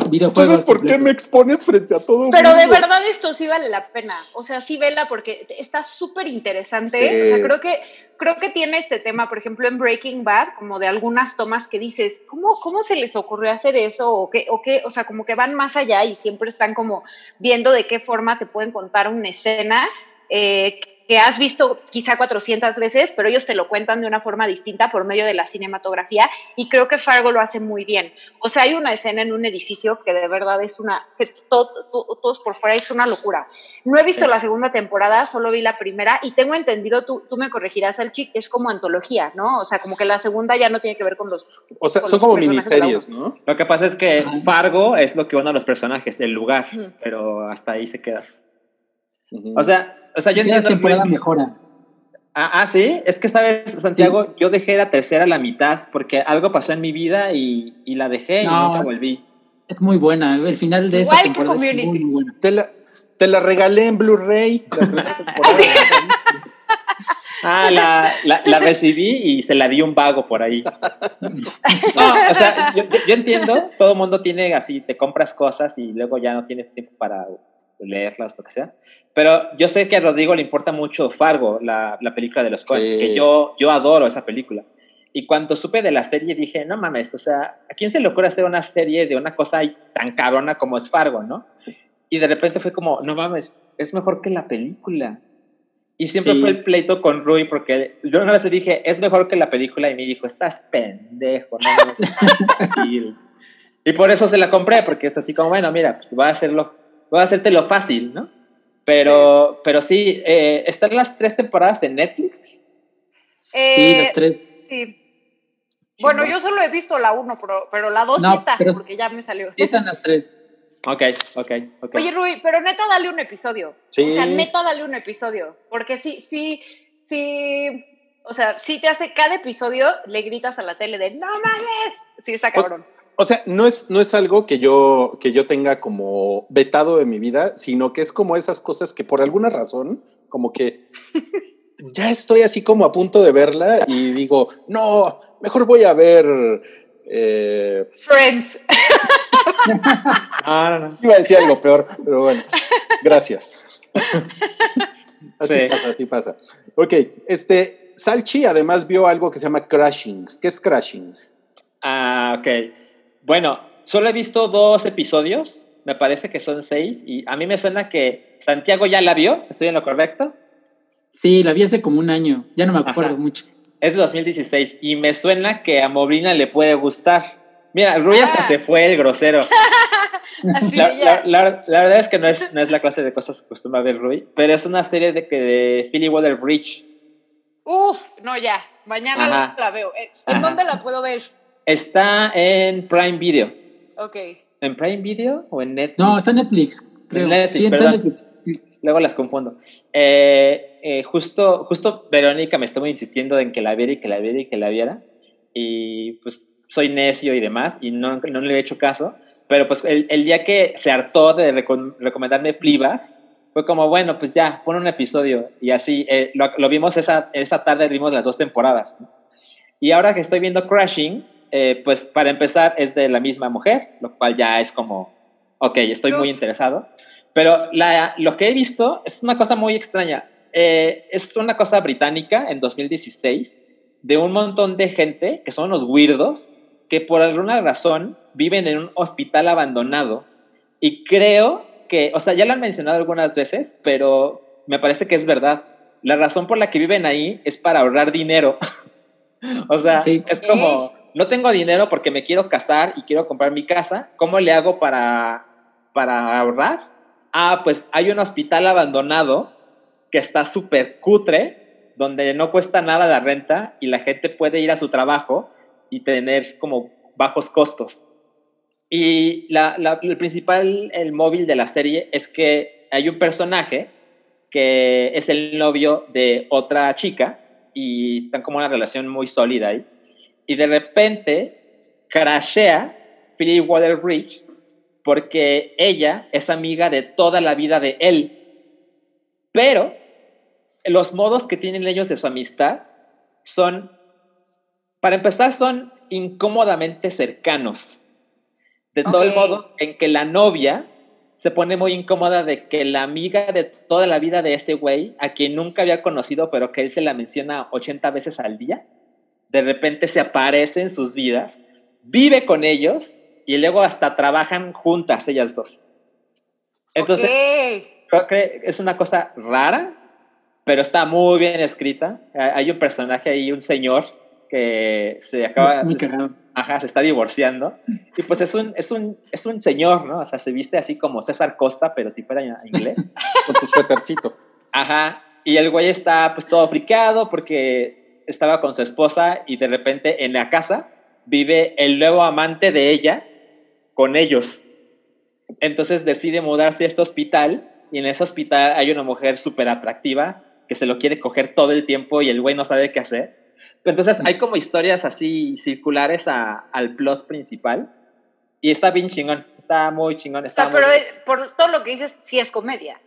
Videojuegos Entonces, ¿por qué me expones frente a todo? Pero mundo? de verdad esto sí vale la pena. O sea, sí vela porque está súper interesante. Sí. O sea, creo que, creo que tiene este tema, por ejemplo, en Breaking Bad, como de algunas tomas que dices, ¿cómo, cómo se les ocurrió hacer eso? O qué, o qué, o sea, como que van más allá y siempre están como viendo de qué forma te pueden contar una escena. Eh, que has visto quizá 400 veces, pero ellos te lo cuentan de una forma distinta por medio de la cinematografía y creo que Fargo lo hace muy bien. O sea, hay una escena en un edificio que de verdad es una, que to, to, todos por fuera es una locura. No he visto sí. la segunda temporada, solo vi la primera y tengo entendido, tú, tú me corregirás, Alchi, es como antología, ¿no? O sea, como que la segunda ya no tiene que ver con los... O sea, son como miniseries, ¿no? Lo que pasa es que Fargo es lo que uno de los personajes, el lugar, -huh. pero hasta ahí se queda. Uh -huh. O sea, o sea, yo entiendo. temporada muy... mejora. Ah, ah, sí, es que sabes, Santiago, sí. yo dejé la tercera a la mitad porque algo pasó en mi vida y, y la dejé no, y nunca volví. Es muy buena, el final de esa temporada es muy, muy buena. Te la, te la regalé en Blu-ray. ah, la, la, la, recibí y se la di un vago por ahí. No, o sea, yo, yo entiendo, todo el mundo tiene así, te compras cosas y luego ya no tienes tiempo para leerlas, lo que sea. Pero yo sé que a Rodrigo le importa mucho Fargo, la, la película de los Coens, sí. que yo, yo adoro esa película. Y cuando supe de la serie dije, no mames, o sea, ¿a quién se le ocurre hacer una serie de una cosa tan cabrona como es Fargo, no? Y de repente fue como, no mames, es mejor que la película. Y siempre sí. fue el pleito con Rui porque yo una vez le dije, es mejor que la película y me dijo, estás pendejo, no y, y por eso se la compré, porque es así como, bueno, mira, pues voy a hacerlo, voy a hacerte lo fácil, ¿no? Pero, pero sí, eh, ¿están las tres temporadas en Netflix? Eh, sí, las tres. Sí. Bueno, yo solo he visto la uno, pero, pero la dos no, sí está, porque ya me salió. Sí están las tres. Ok, ok, ok. Oye, Rui, pero neta, dale un episodio. Sí. O sea, neta, dale un episodio. Porque sí, sí, sí. O sea, sí te hace cada episodio, le gritas a la tele de ¡No mames! Sí, está cabrón. O sea, no es, no es algo que yo, que yo tenga como vetado en mi vida, sino que es como esas cosas que por alguna razón, como que ya estoy así como a punto de verla y digo, no, mejor voy a ver... Eh, Friends. No, no, no. Iba a decir algo peor, pero bueno, gracias. así Sí. pasa, así pasa. Ok, este, Salchi además vio algo que se llama crashing. ¿Qué es crashing? Ah, ok. Bueno, solo he visto dos episodios, me parece que son seis, y a mí me suena que Santiago ya la vio, ¿estoy en lo correcto? Sí, la vi hace como un año, ya no me acuerdo Ajá. mucho. Es de 2016, y me suena que a Mobrina le puede gustar. Mira, Rui hasta Ah. se fue el grosero. Así La, ya. la- la- la verdad es que no es, no es la clase de cosas que acostumbra ver Rui, pero es una serie de, que de Philly Waller Bridge. Uf, no, ya. Mañana Ajá. la veo. Eh, ¿En Ajá. dónde la puedo ver? Está en Prime Video. Ok. ¿En Prime Video o en Netflix? No, está en Netflix, creo. Netflix, sí, está en Netflix. Luego las confundo. Eh, eh, justo, justo Verónica me estuvo insistiendo en que la viera y que la viera y que la viera. Y pues soy necio y demás y no, no le he hecho caso. Pero pues el, el día que se hartó de recom- recomendarme Fleabag, fue como, bueno, pues ya, pon un episodio. Y así, eh, lo, lo vimos esa, esa tarde, vimos las dos temporadas. ¿no? Y ahora que estoy viendo Crashing, eh, pues para empezar es de la misma mujer, lo cual ya es como, ok, estoy muy interesado. Pero la, lo que he visto es una cosa muy extraña. Eh, es una cosa británica en 2016 de un montón de gente que son unos weirdos que por alguna razón viven en un hospital abandonado y creo que, o sea, ya lo han mencionado algunas veces, pero me parece que es verdad. La razón por la que viven ahí es para ahorrar dinero. o sea, Sí. es como, no tengo dinero porque me quiero casar y quiero comprar mi casa. ¿Cómo le hago para, para ahorrar? Ah, pues hay un hospital abandonado que está súper cutre, donde no cuesta nada la renta y la gente puede ir a su trabajo y tener como bajos costos. Y la, el principal, el móvil de la serie es que hay un personaje que es el novio de otra chica y están como una relación muy sólida ahí. Y de repente crashea Philly Water Bridge porque ella es amiga de toda la vida de él. Pero los modos que tienen ellos de su amistad son, para empezar, son incómodamente cercanos. De todo el modo en que la novia se pone muy incómoda de que la amiga de toda la vida de ese güey, a quien nunca había conocido, pero que él se la menciona 80 veces al día, de repente se aparece en sus vidas, vive con ellos y luego hasta trabajan juntas ellas dos. Entonces, creo que es una cosa rara, pero está muy bien escrita. Hay un personaje ahí, un señor que se acaba, Es ajá, se está divorciando y pues es un, es un, es un señor, ¿no? O sea, se viste así como César Costa, pero si fuera inglés. Con tu suétercito. Ajá. Y el güey está pues todo friqueado porque estaba con su esposa y de repente en la casa vive el nuevo amante de ella con ellos. Entonces decide mudarse a este hospital y en ese hospital hay una mujer súper atractiva que se lo quiere coger todo el tiempo y el güey no sabe qué hacer. Entonces hay como historias así circulares a- al plot principal y está bien chingón, está muy chingón. O Está sea, muy pero bien. por todo lo que dices, sí es comedia.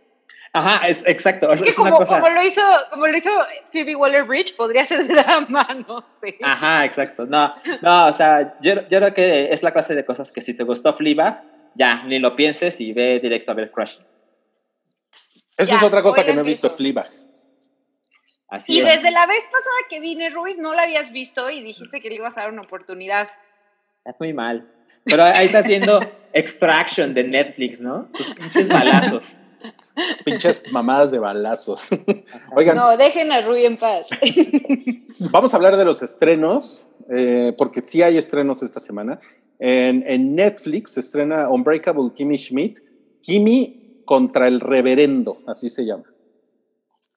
Ajá, es, exacto. Es que es una como, cosa- como lo hizo, como lo hizo Phoebe Waller Bridge, podría ser drama, no sé. Ajá, exacto. No, no, o sea, yo, yo creo que es la clase de cosas que si te gustó Fleabag, ya, ni lo pienses y ve directo a ver Crush. Esa Ya, es otra cosa que no he visto. Así Y es. desde la vez pasada que vine, Ruiz, no la habías visto y dijiste que le ibas a dar una oportunidad. Es muy mal. Pero ahí está haciendo Extraction de Netflix, ¿no? Tus pinches balazos. Pinches mamadas de balazos. Oigan, No, dejen a Rui en paz. vamos a hablar de los estrenos, eh, porque sí hay estrenos esta semana. En, en Netflix se estrena Unbreakable Kimmy Schmidt, Kimmy contra el reverendo, así se llama.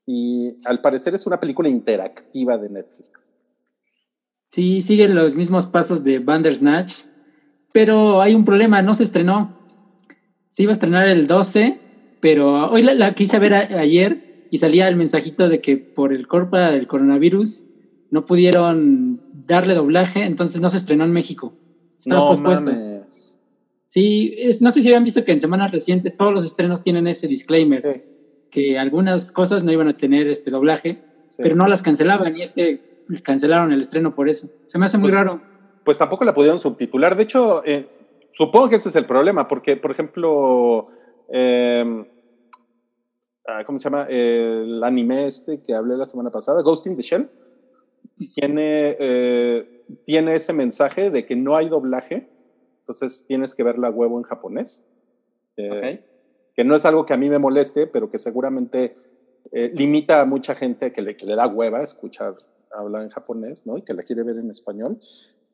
Y al parecer es una película interactiva de Netflix. Sí, siguen los mismos pasos de Bandersnatch, pero hay un problema, no se estrenó. Se iba a estrenar el 12, pero hoy la, la quise ver a- ayer y salía el mensajito de que por el corpa del coronavirus no pudieron darle doblaje, entonces no se estrenó en México. Estaba pospuesto. mames. Sí, es- no sé si habían visto que en semanas recientes todos los estrenos tienen ese disclaimer, Sí, que algunas cosas no iban a tener este doblaje, sí. pero no las cancelaban y este cancelaron el estreno por eso. Se me hace muy Pues- raro. Pues tampoco la pudieron subtitular. De hecho, eh, supongo que ese es el problema, porque, por ejemplo, em, ah, ¿cómo se llama? El anime este que hablé la semana pasada, Ghost in the Shell, tiene, eh, tiene ese mensaje de que no hay doblaje, entonces tienes que ver la huevo en japonés. Eh, que no es algo que a mí me moleste, pero que seguramente eh, limita a mucha gente que le, que le da hueva escuchar hablar en japonés, ¿no? Y que la quiere ver en español,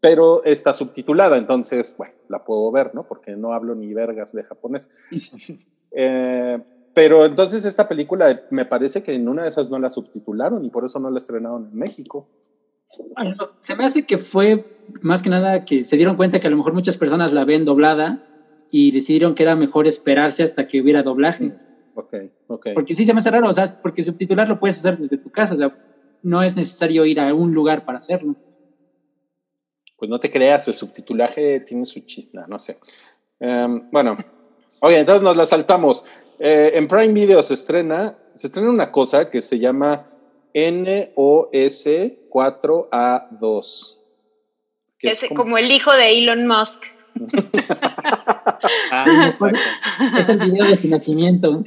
pero está subtitulada, entonces, bueno, la puedo ver, ¿no? Porque no hablo ni vergas de japonés. Eh, pero entonces esta película me parece que en una de esas no la subtitularon y por eso no la estrenaron en México. Se me hace que fue más que nada que se dieron cuenta que a lo mejor muchas personas la ven doblada y decidieron que era mejor esperarse hasta que hubiera doblaje. Ok, ok. Porque sí se me hace raro, o sea, porque subtitular lo puedes hacer desde tu casa, o sea, no es necesario ir a un lugar para hacerlo. Pues no te creas, el subtitulaje tiene su chiste, no sé. Em, bueno, oye, entonces nos la saltamos. Eh, en Prime Video se estrena, se estrena una cosa que se llama NOS4A2. Que es, como... el hijo de Elon Musk. Ah, es el video de su nacimiento.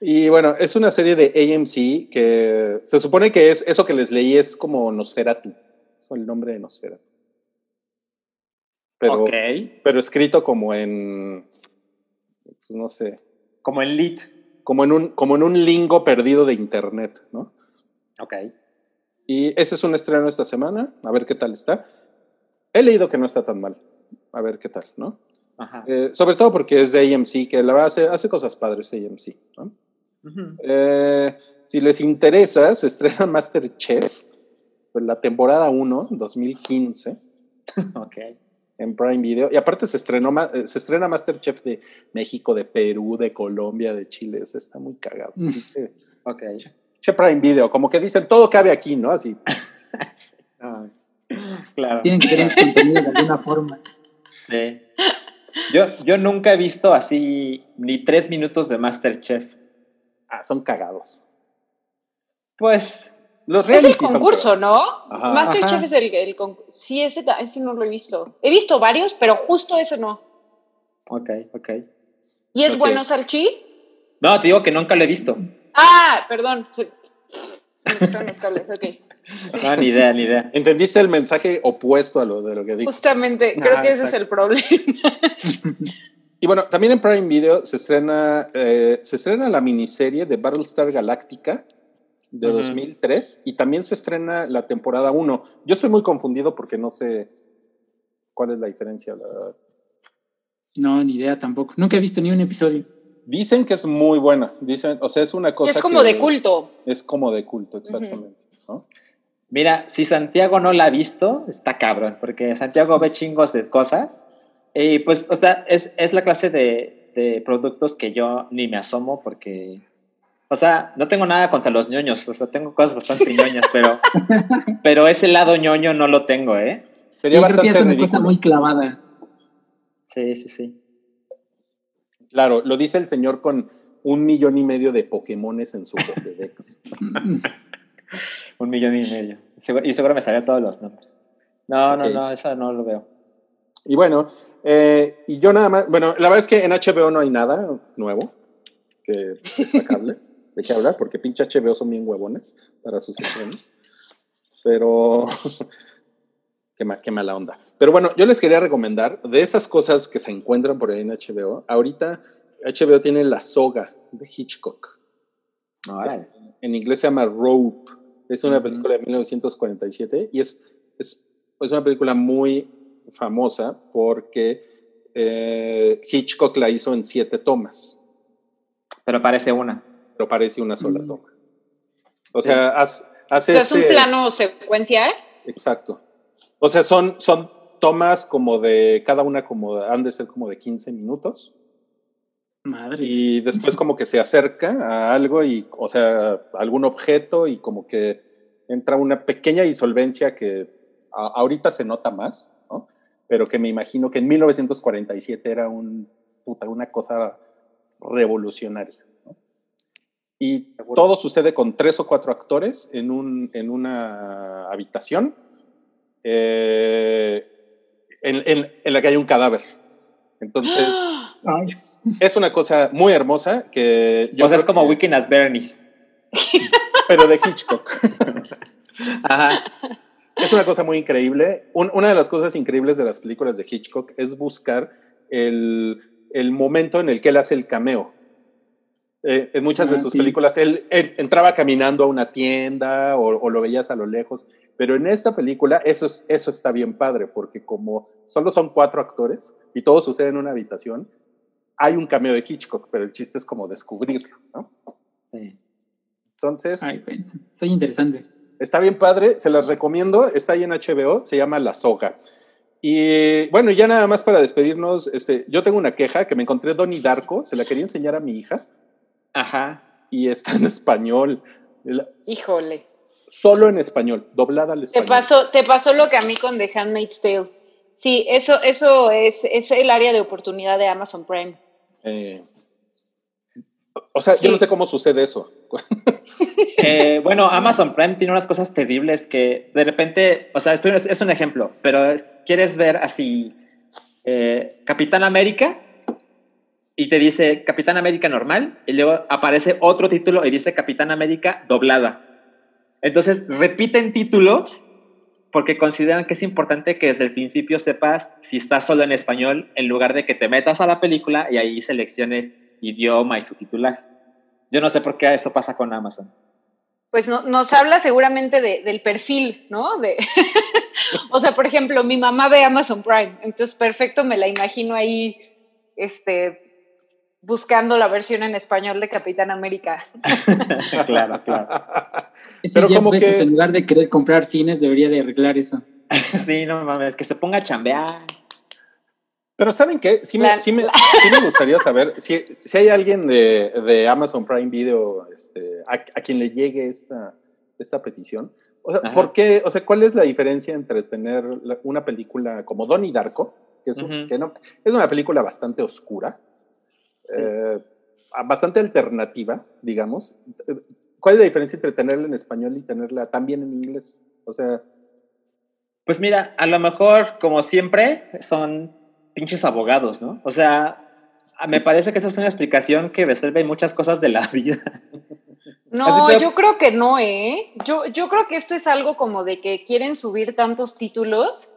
Y bueno, es una serie de AMC que se supone que es eso que les leí es como Nosferatu. Es el nombre de Nosferatu. Pero, pero escrito como en, pues no sé. Como en lit. Como en, un, como en un lingo perdido de internet, ¿no? Ok. Y ese es un estreno esta semana, a ver qué tal está. He leído que no está tan mal, a ver qué tal, ¿no? Ajá. Eh, sobre todo porque es de AMC, que la verdad hace, hace cosas padres AMC, ¿no? Eh, si les interesa, se estrena Masterchef, pues, la temporada 1, 2015. ok. En Prime Video. Y aparte se, estrenó, eh, se estrena Masterchef de México, de Perú, de Colombia, de Chile. Eso está muy cagado. Mm. ok. Che Prime Video, como que dicen todo cabe aquí, ¿no? Así. claro. Tienen que tener contenido de alguna forma. Sí. Yo, yo nunca he visto así ni tres minutos de Masterchef. Ah, son cagados. Pues. Los es el concurso, ¿no? Masterchef es el, el concurso. Sí, ese, ese no lo he visto. He visto varios, pero justo ese no. Ok, ok. ¿Y es bueno, Salchi? No, te digo que nunca lo he visto. Ah, perdón. Se, me los cables, ok. No, ni idea, ni idea. Entendiste el mensaje opuesto a lo de lo que dije. Justamente, creo que ese es el problema. Y bueno, también en Prime Video se estrena, eh, se estrena la miniserie de Battlestar Galactica de 2003 y también se estrena la temporada 1. Yo estoy muy confundido porque no sé cuál es la diferencia. No, ni idea tampoco. Nunca he visto ni un episodio. Dicen que es muy buena. Dicen, o sea, es una cosa. Es como de culto. Es como de culto, exactamente. Mira, si Santiago no la ha visto, está cabrón, porque Santiago ve chingos de cosas y pues, o sea, es, es la clase de, de, productos que yo ni me asomo porque, o sea, no tengo nada contra los ñoños, o sea, tengo cosas bastante ñoñas, pero, pero ese lado ñoño no lo tengo, ¿eh? Sería sí, bastante creo que es una cosa muy clavada. Sí, sí, sí. Claro, lo dice el señor con un millón y medio de Pokémones en su Pokédex. un millón y medio. Y seguro me salían todos los nombres. No, no, no, eso no lo veo. Y bueno, eh, y yo nada más, bueno, la verdad es que en HBO no hay nada nuevo que destacable de qué hablar, porque pinche HBO son bien huevones para sus estrenos. Pero, qué, qué mala onda. Pero bueno, yo les quería recomendar de esas cosas que se encuentran por ahí en HBO. Ahorita HBO tiene La Soga de Hitchcock. En inglés se llama Rope. Es una película de 1947 y es, es, es una película muy famosa porque eh, Hitchcock la hizo en siete tomas. Pero parece una. Pero parece una sola mm. toma. O sea, hace, es un este plano secuencia. Exacto. O sea, son, son tomas como de, cada una como, han de ser como de 15 minutos. Madre. Y después como que se acerca a algo y, o sea, algún objeto y como que entra una pequeña disolvencia que ahorita se nota más pero que me imagino que en 1947 era un, puta, una cosa revolucionaria. Y todo sucede con tres o cuatro actores en, un, en una habitación. Eh, en, en, en la que hay un cadáver. Entonces, es una cosa muy hermosa que... Yo o sea, es como Weekend at Bernie's. Pero de Hitchcock. Ajá. Es una cosa muy increíble. una de las cosas increíbles de las películas de Hitchcock es buscar el, el momento en el que él hace el cameo. Eh, en muchas de ah, sus películas él, entraba caminando a una tienda o, o, lo veías a lo lejos, pero en esta película eso, es, eso está bien padre, porque como solo son cuatro actores y todo sucede en una habitación, hay un cameo de Hitchcock, pero el chiste es como descubrirlo, ¿no? Sí. Entonces... Ay, bueno, soy interesante. Está bien padre, se las recomiendo, está ahí en HBO, se llama La Soga. Y bueno, ya nada más para despedirnos, este, yo tengo una queja que me encontré Donnie Darko, se la quería enseñar a mi hija. Ajá. Y está en español. Híjole. Solo en español, doblada al español. Te pasó, te pasó lo que a mí con The Handmaid's Tale. Sí, eso, eso es, es el área de oportunidad de Amazon Prime. Eh, o sea, yo no sé cómo sucede eso. Eh, bueno, Amazon Prime tiene unas cosas terribles que de repente, o sea, esto es, un ejemplo, pero quieres ver así eh, Capitán América y te dice Capitán América normal y luego aparece otro título y dice Capitán América doblada. Entonces repiten títulos porque consideran que es importante que desde el principio sepas si está solo en español en lugar de que te metas a la película y ahí selecciones idioma y subtitular. Yo no sé por qué eso pasa con Amazon. Pues no, nos habla seguramente del perfil, ¿no? De, o sea, por ejemplo, mi mamá ve Amazon Prime, entonces perfecto, me la imagino ahí, este, buscando la versión en español de Capitán América. claro, claro. Pero como que... en lugar de querer comprar cines, debería de arreglar eso. sí, no mames, que se ponga a chambear. Pero ¿saben qué? Sí me, sí me, gustaría saber si, si hay alguien de, de, Amazon Prime Video este, a, quien le llegue esta, esta petición. O sea, ¿por qué? O sea, ¿cuál es la diferencia entre tener una película como Donnie Darko, que es, que no, es una película bastante oscura, eh, bastante alternativa, digamos? ¿Cuál es la diferencia entre tenerla en español y tenerla también en inglés? O sea... Pues mira, a lo mejor, como siempre, son pinches abogados, ¿no? O sea, me parece que eso es una explicación que resuelve muchas cosas de la vida. No, yo creo que no, ¿eh? Yo, yo creo que esto es algo como de que quieren subir tantos títulos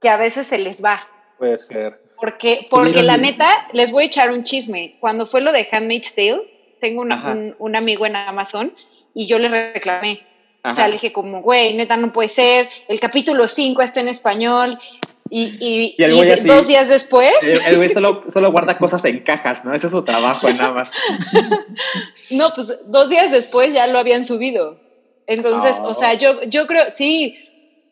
que a veces se les va. Puede ser. Porque, porque la neta, les voy a echar un chisme. Cuando fue lo de Handmaid's Tale, tengo un, un, amigo en Amazon y yo le reclamé. O sea, le dije como, güey, neta, no puede ser. El capítulo 5 está en español. Y, y, dos días después. El, güey solo, solo, guarda cosas en cajas, ¿no? Ese es su trabajo nada más. no, pues dos días después ya lo habían subido. Entonces, o sea, yo, yo creo, sí,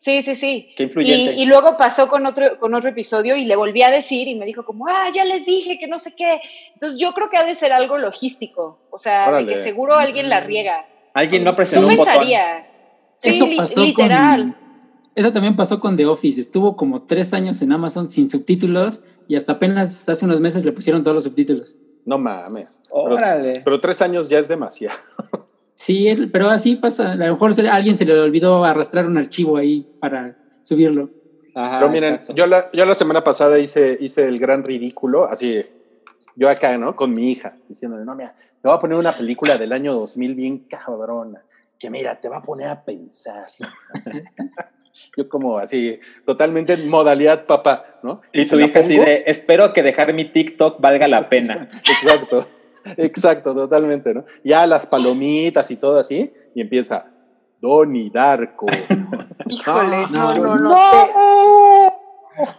sí, sí, sí. Qué influyente. Y, luego pasó con otro, con otro episodio y le volví a decir y me dijo como, ah, ya les dije que no sé qué. Entonces yo creo que ha de ser algo logístico. O sea, de que seguro alguien la riega. Alguien no presionó un pensaría. Sí, Eso pasó literal. Eso también pasó con The Office. Estuvo como tres años en Amazon sin subtítulos y hasta apenas hace unos meses le pusieron todos los subtítulos. No mames. Órale. Pero, tres años ya es demasiado. Sí, pero así pasa. A lo mejor a alguien se le olvidó arrastrar un archivo ahí para subirlo. Ajá, pero miren, yo la, yo la semana pasada hice, hice el gran ridículo, así, yo acá, ¿no? Con mi hija, diciéndole, no, mira, te voy a poner una película del año 2000 bien cabrona, que mira, te va a poner a pensar. Yo como así, totalmente en modalidad papá, ¿no? Y su hija así de, espero que dejar mi TikTok valga la pena. Exacto, exacto, totalmente, ¿no? Ya las palomitas y todo así, y empieza, Donnie Darko. Híjole, no, no, no,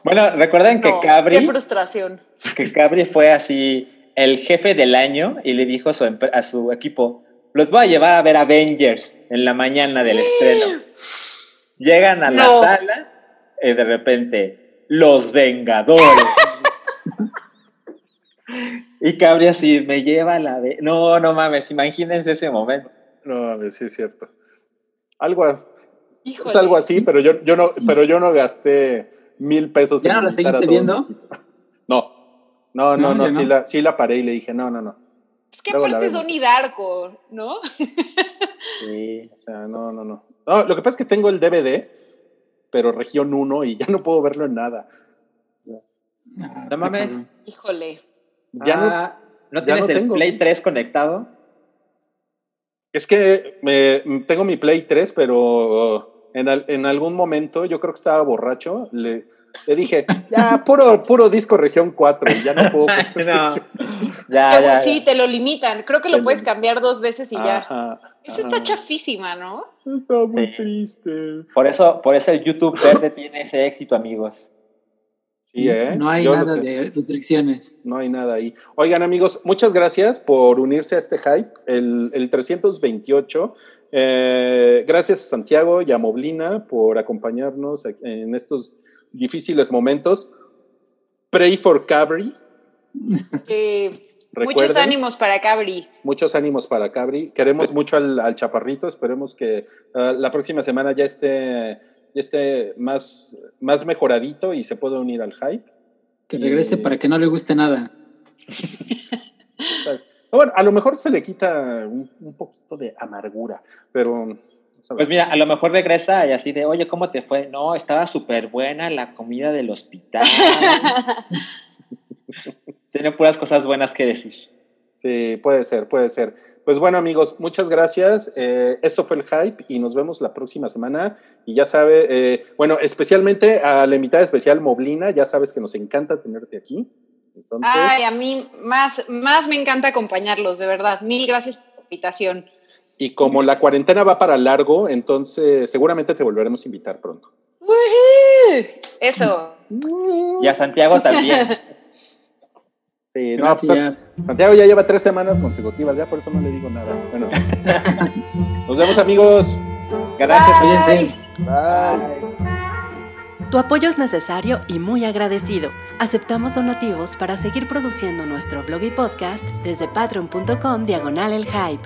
Bueno, recuerden que Cabri... Qué frustración. Que Cabri fue así el jefe del año y le dijo su, a su equipo, los voy a llevar a ver Avengers en la mañana del estreno. Llegan a la sala y de repente, los Vengadores. Y Cabri así, me lleva la de... No, no mames, imagínense ese momento. No mames, sí es cierto. Algo, es algo así, pero yo, yo no, pero yo no gasté mil pesos. ¿Ya no la seguiste viendo? No, no, no, no, sí, La, sí la paré y le dije, no, no, no. Es que aparte es Donnie Darko, ¿no? sí, o sea, no, no, no. No, lo que pasa es que tengo el DVD, pero región 1 y ya no puedo verlo en nada. No mames. Híjole. Ya no, Ah, ¿no ya tienes no el tengo. Play 3 conectado? es que me, tengo mi Play 3, pero en, al- en algún momento, yo creo que estaba borracho, le, le dije, ya, puro, puro disco región 4, ya no puedo. no. Ya, Según- ya, sí, ya. te lo limitan. Creo que lo puedes cambiar dos veces y ya. Eso ajá. está chafísima, ¿no? Está muy Sí. triste. Por eso, por eso el YouTube verde tiene ese éxito, amigos. Sí, ¿eh? No hay Yo nada de restricciones. No hay nada ahí. Oigan, amigos, muchas gracias por unirse a este hype, el, el 328. Eh, gracias a Santiago y a Moblina por acompañarnos en estos difíciles momentos. Pray for Cabri. Eh, muchos ánimos para Cabri. muchos ánimos para Cabri. Queremos mucho al, al chaparrito. Esperemos que ah, la próxima semana ya esté, ya esté más, más mejoradito y se pueda unir al hype. Que regrese para que no le guste nada. O sea, bueno, a lo mejor se le quita un, un poquito de amargura, pero... Pues mira, a lo mejor regresa y así de, oye, ¿cómo te fue? No, estaba súper buena la comida del hospital. Tiene puras cosas buenas que decir. Sí, puede ser, puede ser. Pues bueno, amigos, muchas gracias. Eh, esto fue el hype y nos vemos la próxima semana. Y ya sabe, eh, bueno, especialmente a la invitada especial Moblina, ya sabes que nos encanta tenerte aquí. Entonces, Ay, a mí más, más me encanta acompañarlos, de verdad. Mil gracias por la invitación. y como la cuarentena va para largo, entonces seguramente te volveremos a invitar pronto. Eso. Y a Santiago también. Sí, no, pues. Santiago ya lleva tres semanas consecutivas, ya por eso no le digo nada. Bueno, nos vemos amigos. Gracias. Bye. Cuídense. Bye. Tu apoyo es necesario y muy agradecido. Aceptamos donativos para seguir produciendo nuestro blog y podcast desde patreon.com diagonal el hype.